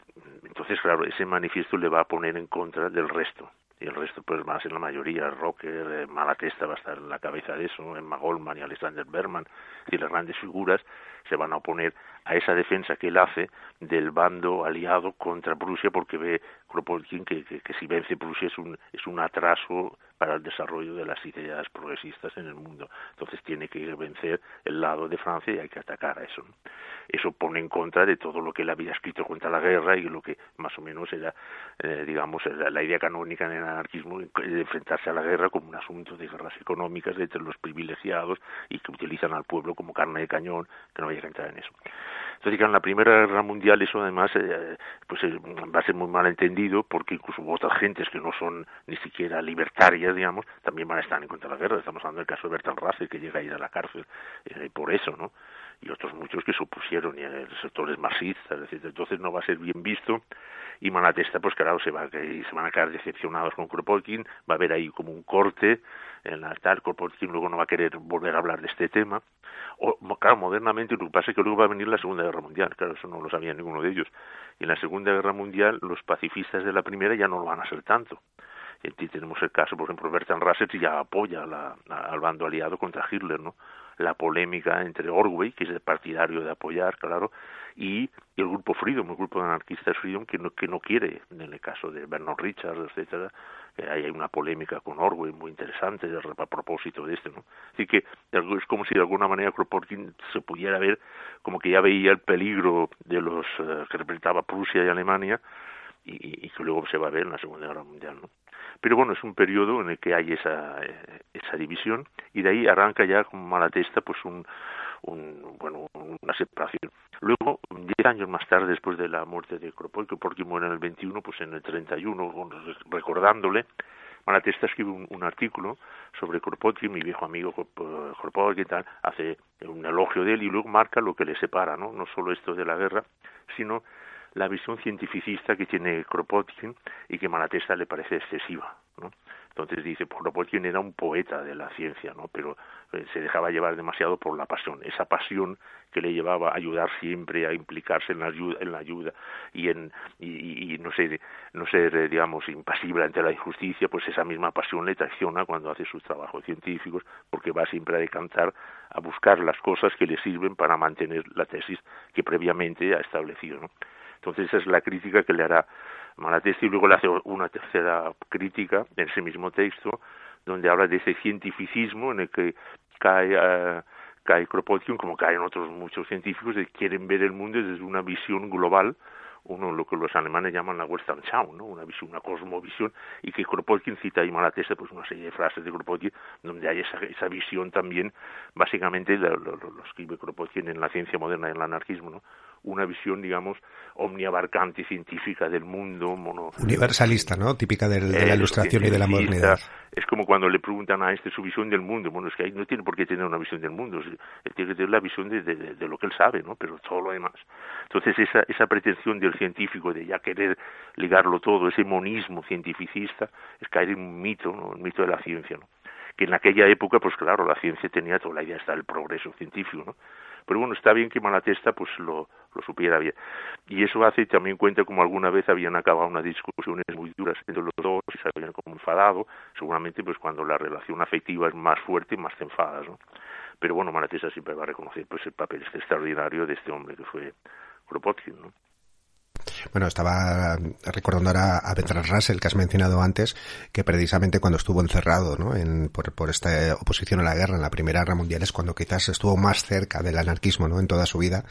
entonces claro, ese manifiesto le va a poner en contra del resto, y el resto pues va a ser la mayoría, Rocker, eh, Malatesta va a estar en la cabeza de eso, Emma Goldman y Alexander Berman, y las grandes figuras se van a oponer a esa defensa que él hace del bando aliado contra Prusia porque ve Kropotkin que, que, si vence Prusia es un, es un atraso para el desarrollo de las ideas progresistas en el mundo. Entonces tiene que vencer el lado de Francia y hay que atacar a eso. Eso pone en contra de todo lo que él había escrito contra la guerra y lo que más o menos era, eh, digamos, la, idea canónica en el anarquismo de enfrentarse a la guerra como un asunto de guerras económicas entre los privilegiados y que utilizan al pueblo como carne de cañón, que no vaya a entrar en eso. Entonces, en la Primera Guerra Mundial eso además eh, pues eh, va a ser muy mal entendido porque incluso otras gentes que no son ni siquiera libertarias, digamos, también van a estar en contra de la guerra. Estamos hablando del caso de Bertrand Russell que llega a ir a la cárcel eh, por eso, ¿no? Y otros muchos que se opusieron y en sectores marxistas, etc. Entonces no va a ser bien visto y Malatesta, pues claro, se, va a, se van a quedar decepcionados con Kropotkin, va a haber ahí como un corte en la tal, Kropotkin luego no va a querer volver a hablar de este tema, o, claro, modernamente lo que pasa es que luego va a venir la Segunda Guerra Mundial, claro, eso no lo sabía ninguno de ellos, y en la Segunda Guerra Mundial los pacifistas de la Primera ya no lo van a ser tanto, y aquí tenemos el caso, por ejemplo, Bertrand Russell ya apoya la, al bando aliado contra Hitler, ¿no? La polémica entre Orwell, que es el partidario de apoyar, claro, y el grupo Freedom, el grupo de anarquistas Freedom, que no, que no quiere, en el caso de Bernard Richards, etcétera, eh, hay una polémica con Orwell muy interesante a propósito de esto, ¿no? Así que es como si de alguna manera Kropotkin se pudiera ver como que ya veía el peligro de los eh, que representaba Prusia y Alemania y, y, que luego se va a ver en la Segunda Guerra Mundial, ¿no? Pero bueno, es un periodo en el que hay esa, eh, esa división y de ahí arranca ya con mala testa pues un, un, bueno, una separación. Luego, diez años más tarde, después de la muerte de Kropotkin, porque muere en el 21, pues en el 31, recordándole, Malatesta escribe un, artículo sobre Kropotkin, mi viejo amigo Kropotkin, tal, hace un elogio de él y luego marca lo que le separa, ¿no? No solo esto de la guerra, sino la visión cientificista que tiene Kropotkin y que Malatesta le parece excesiva, ¿no? Entonces dice, Kropotkin era un poeta de la ciencia, ¿no? Pero eh, se dejaba llevar demasiado por la pasión, esa pasión que le llevaba a ayudar siempre, a implicarse en la ayuda, en la ayuda y en y, no ser no ser eh, digamos impasible ante la injusticia, pues esa misma pasión le traiciona cuando hace sus trabajos científicos, porque va siempre a decantar a buscar las cosas que le sirven para mantener la tesis que previamente ha establecido, ¿no? Entonces esa es la crítica que le hará Malatesta y luego le hace una tercera crítica en ese mismo texto donde habla de ese cientificismo en el que cae, uh, cae Kropotkin, como caen otros muchos científicos, que quieren ver el mundo desde una visión global, uno lo que los alemanes llaman la Weltanschauung, ¿no? una visión, una cosmovisión, y que Kropotkin cita ahí Malatesta pues una serie de frases de Kropotkin donde hay esa, esa visión también, básicamente lo, lo, lo escribe Kropotkin en la ciencia moderna y en el anarquismo, ¿no? Una visión, digamos, omniabarcante científica del mundo. Mono... Universalista, ¿no? Típica de la ilustración y de la modernidad. Es como cuando le preguntan a este su visión del mundo. Bueno, es que ahí no tiene por qué tener una visión del mundo. Él tiene que tener la visión de, de, de lo que él sabe, ¿no? Pero todo lo demás. Entonces, esa, esa pretensión del científico de ya querer ligarlo todo, ese monismo cientificista, es caer en un mito, ¿no? El mito de la ciencia, ¿no? Que en aquella época, pues claro, la ciencia tenía toda la idea está del progreso científico, ¿no? Pero bueno, está bien que Malatesta pues lo, lo supiera bien. Y eso hace también cuenta como alguna vez habían acabado unas discusiones muy duras entre los dos y se habían como enfadado, seguramente pues cuando la relación afectiva es más fuerte, más te enfadas, ¿no? Pero bueno, Malatesta siempre va a reconocer pues el papel extraordinario de este hombre que fue Kropotkin, ¿no? Bueno, estaba recordando ahora a Bertrand Russell, que has mencionado antes, que precisamente cuando estuvo encerrado ¿no? en, por, por esta oposición a la guerra en la Primera Guerra Mundial es cuando quizás estuvo más cerca del anarquismo ¿no? en toda su vida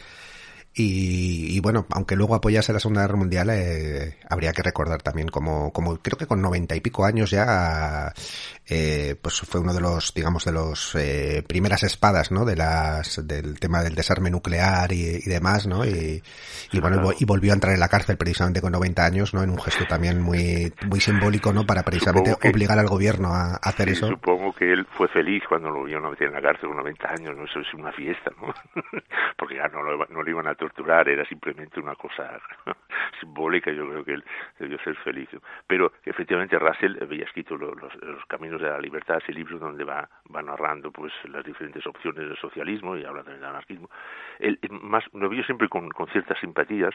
y, y, bueno, aunque luego apoyase la Segunda Guerra Mundial, eh, habría que recordar también como, como creo que con noventa y pico años ya, eh, pues fue uno de los, digamos, de los eh, primeras espadas, ¿no? De las, del tema del desarme nuclear y, y demás, ¿no? Y, y bueno, y volvió a entrar en la cárcel precisamente con 90 años, ¿no? En un gesto también muy, muy simbólico, ¿no? Para precisamente que, obligar al gobierno a, a hacer sí, eso. Supongo que él fue feliz cuando lo vio meter en la cárcel con 90 años, ¿no? Eso es una fiesta, ¿no? Porque ya no lo, no lo iban a torturar, era simplemente una cosa simbólica, yo creo que él debió ser feliz. Pero efectivamente Russell había escrito los, los, Caminos de la Libertad, ese libro donde va, va narrando pues las diferentes opciones del socialismo y habla también del anarquismo. Él, más, lo vio siempre con, con ciertas simpatías,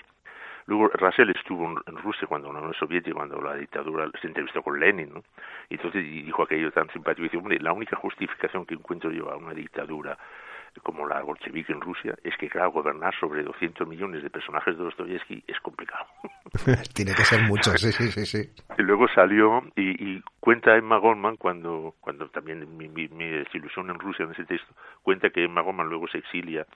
Luego Russell estuvo en Rusia cuando la Unión Soviética, cuando la dictadura se entrevistó con Lenin, ¿no? Y entonces dijo aquello tan simpático, y dice, hombre, la única justificación que encuentro yo a una dictadura como la bolchevique en Rusia, es que, claro, gobernar sobre 200 millones de personajes de Dostoyevsky es complicado. Tiene que ser mucho, sí, sí, sí. sí. Y luego salió y, y cuenta Emma Goldman, cuando, cuando también mi, mi, mi desilusión en Rusia en ese texto, cuenta que Emma Goldman luego se exilia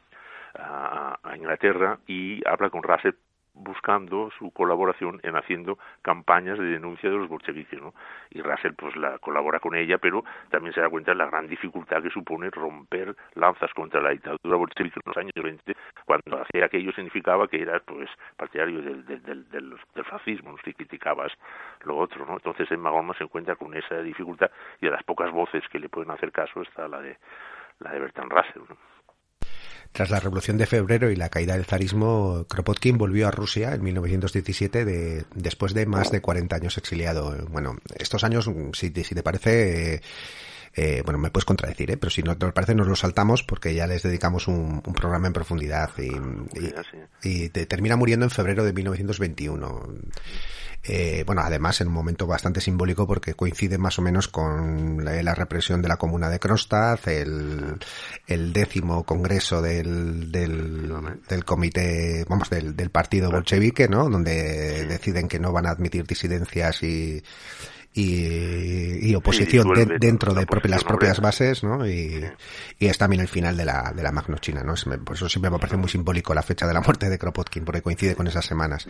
a, a Inglaterra y habla con Russell buscando su colaboración en haciendo campañas de denuncia de los bolcheviques, ¿no? Y Russell pues la colabora con ella, pero también se da cuenta de la gran dificultad que supone romper lanzas contra la dictadura bolchevique en los años 20, cuando hacía aquello significaba que eras pues partidario del, del, del, del, fascismo, ¿no? si criticabas lo otro, ¿no? Entonces en Magoma se encuentra con esa dificultad y de las pocas voces que le pueden hacer caso está la de la de Bertrand Russell, ¿no? Tras la Revolución de Febrero y la caída del zarismo, Kropotkin volvió a Rusia en 1917 de, después de más de 40 años exiliado. Bueno, estos años, si, te parece... eh, bueno, me puedes contradecir, ¿eh? pero si no te parece nos lo saltamos porque ya les dedicamos un, un programa en profundidad y, y, y te termina muriendo en febrero de 1921. Eh, bueno, además en un momento bastante simbólico porque coincide más o menos con la, la represión de la comuna de Kronstadt, el, el décimo congreso del, del, del comité, vamos, del, del partido bolchevique, ¿no? Donde deciden que no van a admitir disidencias y, y, y oposición Sí, de, dentro de las propias bases, ¿no? Y, y es también el final de la, de la Magno China, ¿no? Por eso siempre me parece muy simbólico la fecha de la muerte de Kropotkin, porque coincide con esas semanas.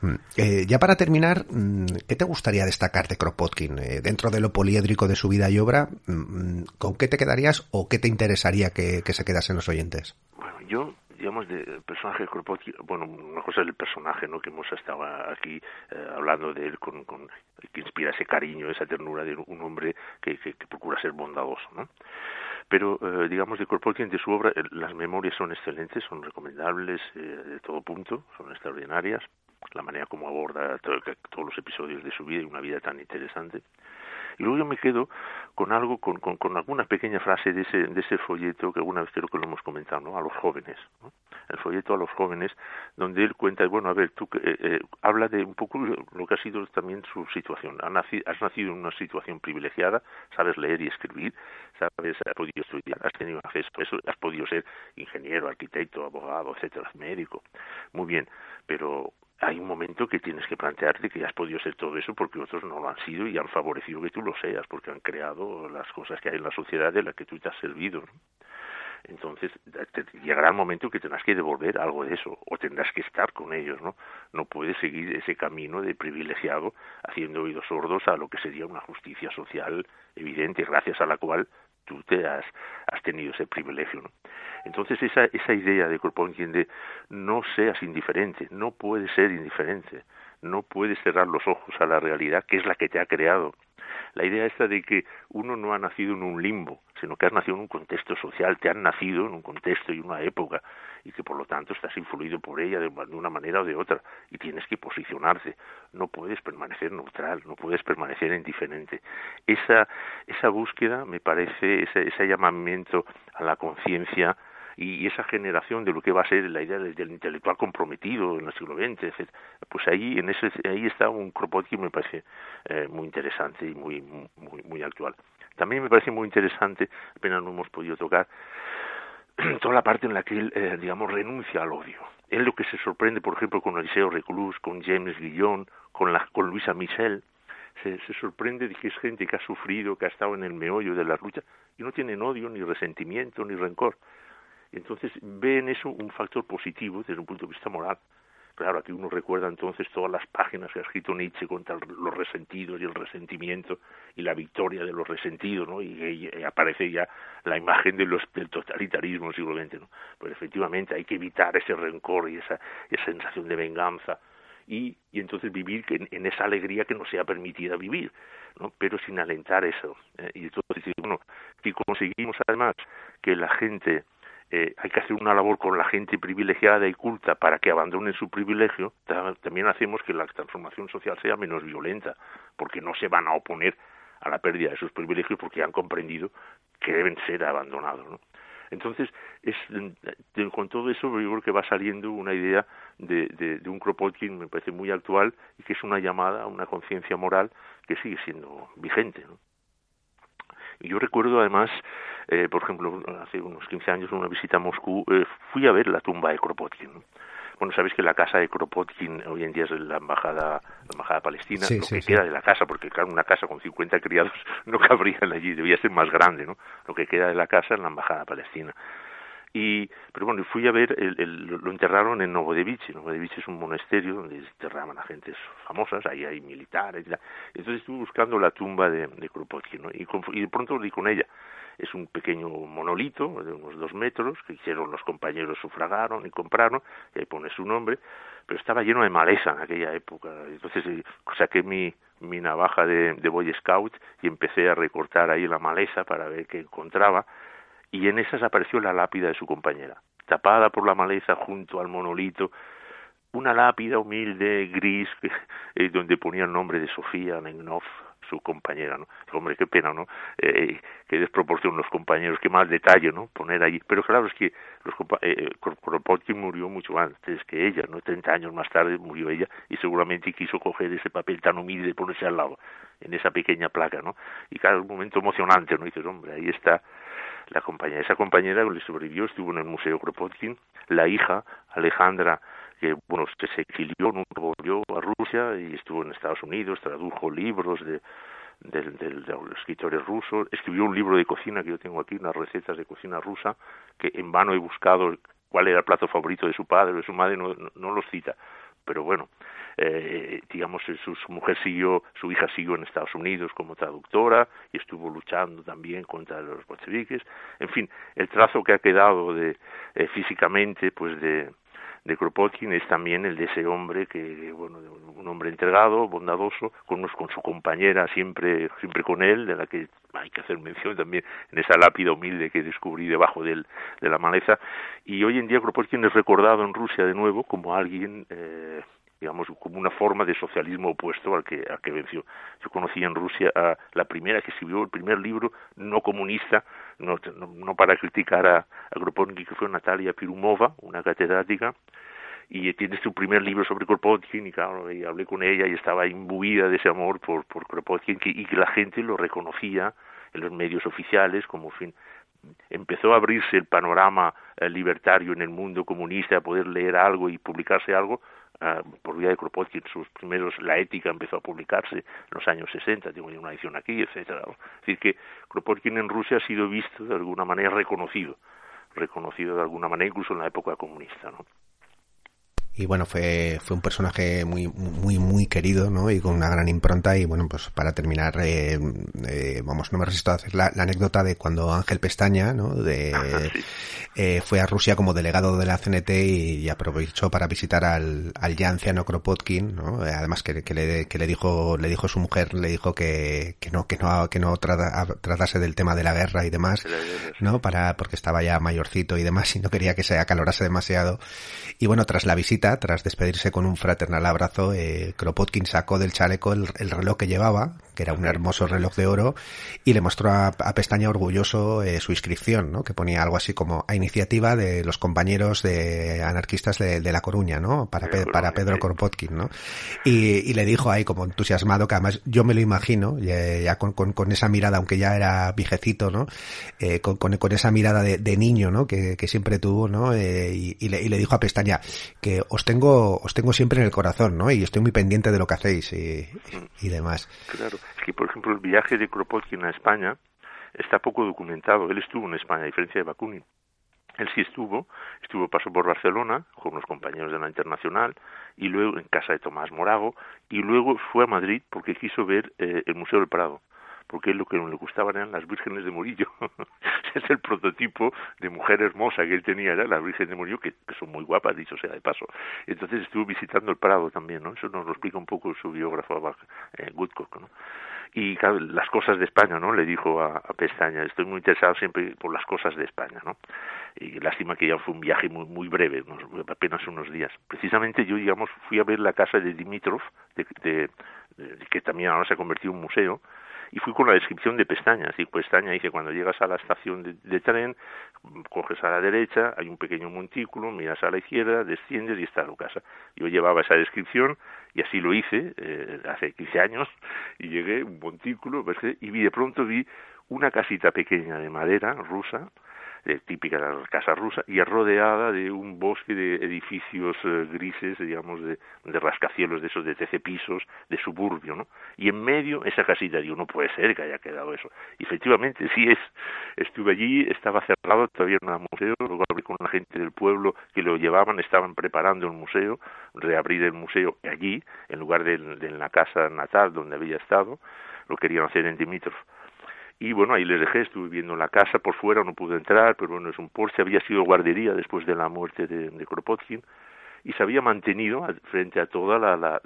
Mm. Eh, ya para terminar, mm, ¿qué te gustaría destacar de Kropotkin? Eh, dentro de lo poliédrico de su vida y obra, mm, ¿con qué te quedarías o qué te interesaría que, que se quedasen los oyentes? Bueno, yo, digamos, del personaje de Kropotkin, bueno, una cosa es el personaje, ¿no? Que hemos estado aquí eh, hablando de él con, con, que inspira ese cariño, esa ternura de un hombre que, que, que procura ser bondadoso, ¿no? Pero, eh, digamos, de Kropotkin, de su obra, eh, las memorias son excelentes, son recomendables eh, de todo punto, son extraordinarias. La manera como aborda todo- todos los episodios de su vida y una vida tan interesante. Y luego yo me quedo con algo, con, con, con, alguna pequeña frase de ese, de ese folleto que alguna vez creo que lo hemos comentado, ¿no? A los jóvenes, ¿no? El folleto a los jóvenes, donde él cuenta, bueno, a ver, tú eh, eh, habla de un poco lo que ha sido también su situación. Has nacido, en una situación privilegiada, sabes leer y escribir, sabes, has podido estudiar, has tenido acceso eso, has podido ser ingeniero, arquitecto, abogado, etcétera, médico. Muy bien, pero hay un momento que tienes que plantearte que has podido ser todo eso porque otros no lo han sido y han favorecido que tú lo seas, porque han creado las cosas que hay en la sociedad de la que tú te has servido. Entonces llegará el momento que tendrás que devolver algo de eso o tendrás que estar con ellos, ¿no? No puedes seguir ese camino de privilegiado haciendo oídos sordos a lo que sería una justicia social evidente gracias a la cual tú te has, has tenido ese privilegio. ¿no? Entonces esa, esa idea de Kropotkin de no seas indiferente, no puedes ser indiferente, no puedes cerrar los ojos a la realidad que es la que te ha creado. La idea esta de que uno no ha nacido en un limbo, sino que has nacido en un contexto social, te han nacido en un contexto y una época, y que por lo tanto estás influido por ella de una manera o de otra, y tienes que posicionarte. No puedes permanecer neutral, no puedes permanecer indiferente. Esa, esa búsqueda, me parece, ese, ese llamamiento a la conciencia, y, esa generación de lo que va a ser la idea del, intelectual comprometido en el siglo XX, etc. Pues ahí, en ese, ahí está un Kropotkin me parece eh, muy interesante y muy, muy, muy actual. También me parece muy interesante, apenas no hemos podido tocar, toda la parte en la que él, eh, digamos, renuncia al odio. Él lo que se sorprende, por ejemplo, con Eliseo Reclus, con James Guillón, con, la, con Luisa Michel, se, se, sorprende de que es gente que ha sufrido, que ha estado en el meollo de la lucha y no tienen odio, ni resentimiento, ni rencor. Entonces ve en eso un factor positivo desde un punto de vista moral. Claro, aquí uno recuerda entonces todas las páginas que ha escrito Nietzsche contra los resentidos y el resentimiento y la victoria de los resentidos, ¿no? Y, aparece ya la imagen del totalitarismo del siglo XX. Pues efectivamente hay que evitar ese rencor y esa, esa sensación de venganza y, y entonces vivir en, en, esa alegría que nos sea permitida vivir, ¿no? Pero sin alentar eso. ¿eh? Y entonces, bueno, si conseguimos además que la gente eh, hay que hacer una labor con la gente privilegiada y culta para que abandonen su privilegio, también hacemos que la transformación social sea menos violenta, porque no se van a oponer a la pérdida de sus privilegios porque han comprendido que deben ser abandonados. ¿no? Entonces, es, con todo eso, yo creo que va saliendo una idea de, de, de, un Kropotkin, me parece muy actual, y que es una llamada a una conciencia moral que sigue siendo vigente. ¿no? Y yo recuerdo además, eh, por ejemplo, hace unos 15 años en una visita a Moscú, eh, fui a ver la tumba de Kropotkin. Bueno, sabéis que la casa de Kropotkin hoy en día es la embajada, la embajada palestina, lo que queda de la casa, porque claro, una casa con 50 criados no cabría allí, debía ser más grande, ¿no? Lo que queda de la casa es la embajada palestina. Y, pero bueno, fui a ver, el, lo enterraron en Novodevich. Novodevich es un monasterio donde enterraban a gentes famosas, ahí hay militares. Entonces estuve buscando la tumba de, de y de pronto di con ella. Es un pequeño monolito de unos dos metros que hicieron los compañeros, sufragaron y compraron, y ahí pone su nombre, pero estaba lleno de maleza en aquella época. Entonces eh, saqué mi, mi navaja de, de Boy Scout y empecé a recortar ahí la maleza para ver qué encontraba y en esas apareció la lápida de su compañera, tapada por la maleza junto al monolito, una lápida humilde, gris, eh, donde ponía el nombre de Sofía Negnov, su compañera, ¿no? Hombre, qué pena, ¿no? Eh, qué desproporción los compañeros, qué mal detalle, ¿no? Poner ahí. Pero claro, es que los eh, Kropotkin murió mucho antes que ella, ¿no? Treinta años más tarde murió ella y seguramente quiso coger ese papel tan humilde y ponerse al lado, en esa pequeña placa, ¿no? Y claro, un momento emocionante, ¿no? dices, hombre, ahí está la compañera. Esa compañera le sobrevivió, estuvo en el Museo Kropotkin, la hija, Alejandra, que bueno, que se exilió, no volvió a Rusia y estuvo en Estados Unidos, tradujo libros de, de, de, los escritores rusos, escribió un libro de cocina que yo tengo aquí, unas recetas de cocina rusa, que en vano he buscado cuál era el plato favorito de su padre o de su madre, no, no los cita, pero bueno, eh, digamos, eh, su, mujer siguió, su hija siguió en Estados Unidos como traductora y estuvo luchando también contra los bolcheviques. En fin, el trazo que ha quedado de, eh, físicamente, pues de, de Kropotkin es también el de ese hombre que, bueno, un hombre entregado, bondadoso, con, con su compañera siempre, siempre con él, de la que hay que hacer mención también en esa lápida humilde que descubrí debajo del, de la maleza. Y hoy en día Kropotkin es recordado en Rusia de nuevo como alguien eh, digamos, como una forma de socialismo opuesto al que, al que venció. Yo conocí en Rusia a la primera que escribió el primer libro no comunista, no, para criticar a, a Kropotkin, que fue Natalia Pirumova, una catedrática, y tiene su primer libro sobre Kropotkin y hablé con ella y estaba imbuida de ese amor por, por Kropotkin y que la gente lo reconocía en los medios oficiales como fin empezó a abrirse el panorama eh, libertario en el mundo comunista a poder leer algo y publicarse algo por vía de Kropotkin sus primeros la ética empezó a publicarse en los años 60 tengo una edición aquí etcétera es decir que Kropotkin en Rusia ha sido visto de alguna manera reconocido reconocido de alguna manera incluso en la época comunista ¿no? Y bueno fue fue un personaje muy muy muy querido no y con una gran impronta y bueno pues para terminar eh, eh, vamos no me resisto a hacer la, anécdota de cuando Ángel Pestaña no de eh, fue a Rusia como delegado de la CNT y, aprovechó para visitar al, al ya anciano Kropotkin no además que, que, le, que le dijo le dijo su mujer le dijo que, que no que no que no tratase del tema de la guerra y demás no para porque estaba ya mayorcito y demás y no quería que se acalorase demasiado. Y bueno tras la visita tras despedirse con un fraternal abrazo, eh, Kropotkin sacó del chaleco el, reloj que llevaba, que era un hermoso reloj de oro, y le mostró a, Pestaña orgulloso eh, su inscripción, ¿no? que ponía algo así como a iniciativa de los compañeros de anarquistas de, La Coruña, ¿no? para, para Pedro Kropotkin. ¿no? Y, le dijo ahí como entusiasmado, que además yo me lo imagino, ya, con, con, esa mirada, aunque ya era viejecito, ¿no? Eh, con, con, esa mirada de, niño ¿no? que, siempre tuvo, ¿no? y, le, y le dijo a Pestaña que os tengo, os tengo siempre en el corazón, ¿no? Y estoy muy pendiente de lo que hacéis y, y demás. Claro, es que por ejemplo el viaje de Kropotkin a España está poco documentado. Él estuvo en España, a diferencia de Bakunin. Él sí estuvo, estuvo pasó por Barcelona con unos compañeros de la Internacional y luego en casa de Tomás Morago y luego fue a Madrid porque quiso ver eh, el Museo del Prado porque lo que le gustaban eran las vírgenes de Murillo. es el prototipo de mujer hermosa que él tenía, las vírgenes de Murillo, que, son muy guapas, dicho sea de paso. Entonces estuvo visitando el Prado también, ¿no? Eso nos lo explica un poco su biógrafo eh, Woodcock, ¿no? Y claro, las cosas de España, ¿no? Le dijo a, Pestaña, estoy muy interesado siempre por las cosas de España, ¿no? Y lástima que ya fue un viaje muy, muy breve, apenas unos días. Precisamente yo, digamos, fui a ver la casa de Dimitrov, de, que también ahora se ha convertido en museo, y fui con la descripción de pestañas. Y pestaña dice, cuando llegas a la estación de, tren, coges a la derecha, hay un pequeño montículo, miras a la izquierda, desciendes y está tu casa. Yo llevaba esa descripción y así lo hice eh, hace 15 años y llegué un montículo y vi de pronto vi una casita pequeña de madera rusa eh, típica de la casa rusa, y rodeada de un bosque de edificios eh, grises, digamos, de, rascacielos de esos de 13 pisos, de suburbio, ¿no? Y en medio esa casita, digo, no puede ser que haya quedado eso. Efectivamente, sí es. Estuve allí, estaba cerrado, todavía no era museo, luego hablé con la gente del pueblo que lo llevaban, estaban preparando el museo, reabrir el museo allí, en lugar de, de la casa natal donde había estado, lo querían hacer en Dimitrov y bueno, ahí les dejé, estuve viendo la casa por fuera, no pude entrar, pero bueno, es un Porsche, había sido guardería después de la muerte de, Kropotkin y se había mantenido frente a toda la, la,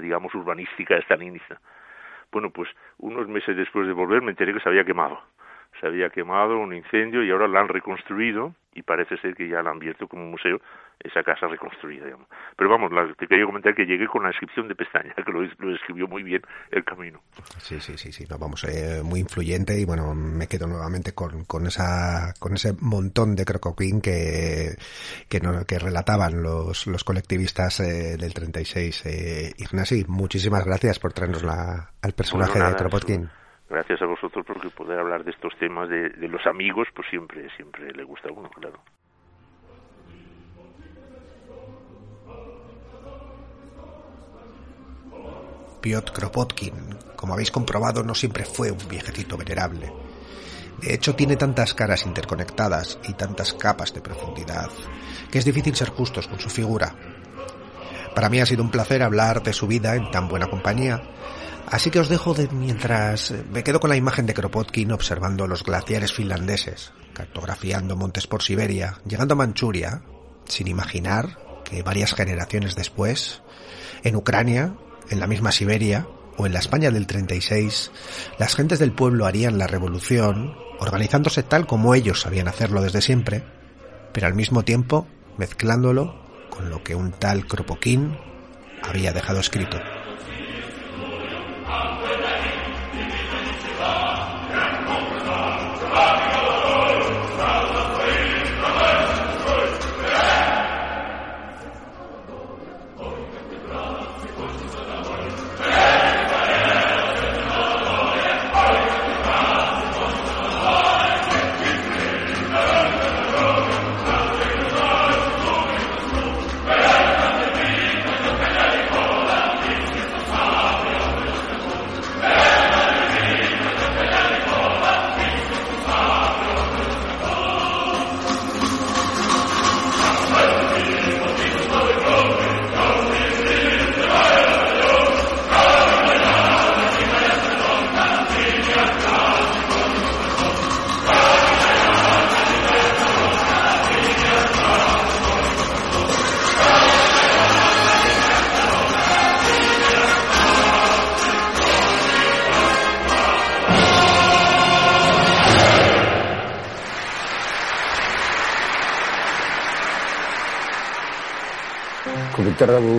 digamos, urbanística estalinista. Bueno, pues unos meses después de volver me enteré que se había quemado. Se había quemado un incendio y ahora la han reconstruido y parece ser que ya la han abierto como museo esa casa reconstruida. Digamos. Pero vamos, te quería comentar que llegué con la descripción de pestaña, que lo, lo describió muy bien el camino. Sí, sí, sí, sí, no, vamos, eh, muy influyente y bueno, me quedo nuevamente con, con, esa, con ese montón de crocoquín que, que, no, que relataban los, los colectivistas eh, del 36. Eh, Ignasi, muchísimas gracias por traernos la, al personaje de Kropotkin gracias a vosotros porque poder hablar de estos temas de, los amigos pues siempre siempre le gusta a uno claro Piotr Kropotkin, como habéis comprobado, no siempre fue un viejecito venerable. De hecho, tiene tantas caras interconectadas y tantas capas de profundidad que es difícil ser justos con su figura. Para mí ha sido un placer hablar de su vida en tan buena compañía. Así que os dejo de mientras me quedo con la imagen de Kropotkin observando los glaciares finlandeses, cartografiando montes por Siberia, llegando a Manchuria, sin imaginar que varias generaciones después, en Ucrania, en la misma Siberia o en la España del 36, las gentes del pueblo harían la revolución, organizándose tal como ellos sabían hacerlo desde siempre, pero al mismo tiempo mezclándolo con lo que un tal Kropotkin había dejado escrito.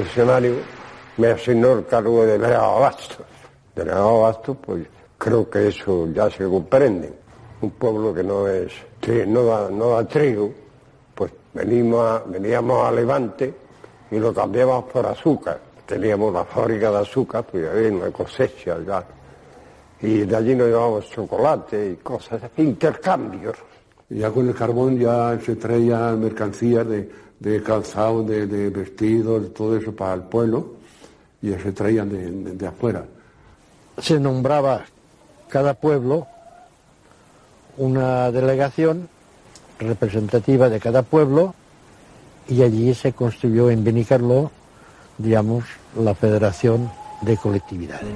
Revolucionario me asignó el cargo de delegado Bastos. Delegado Bastos, pues creo que eso ya se comprende. Un pueblo que no es, que no da, no da trigo, pues venimos a- veníamos a Levante y lo cambiamos por azúcar. Teníamos una fábrica de azúcar, pues había una cosecha ya. Y de allí nos llevábamos chocolate y cosas, intercambios. Ya con el carbón ya se traía mercancías de, de calzado, de, de vestidos, todo eso para el pueblo, y se traían de, de- de afuera. se nombraba cada pueblo una delegación representativa de cada pueblo y allí se construyó en Benicarló, digamos, la Federación de Colectividades.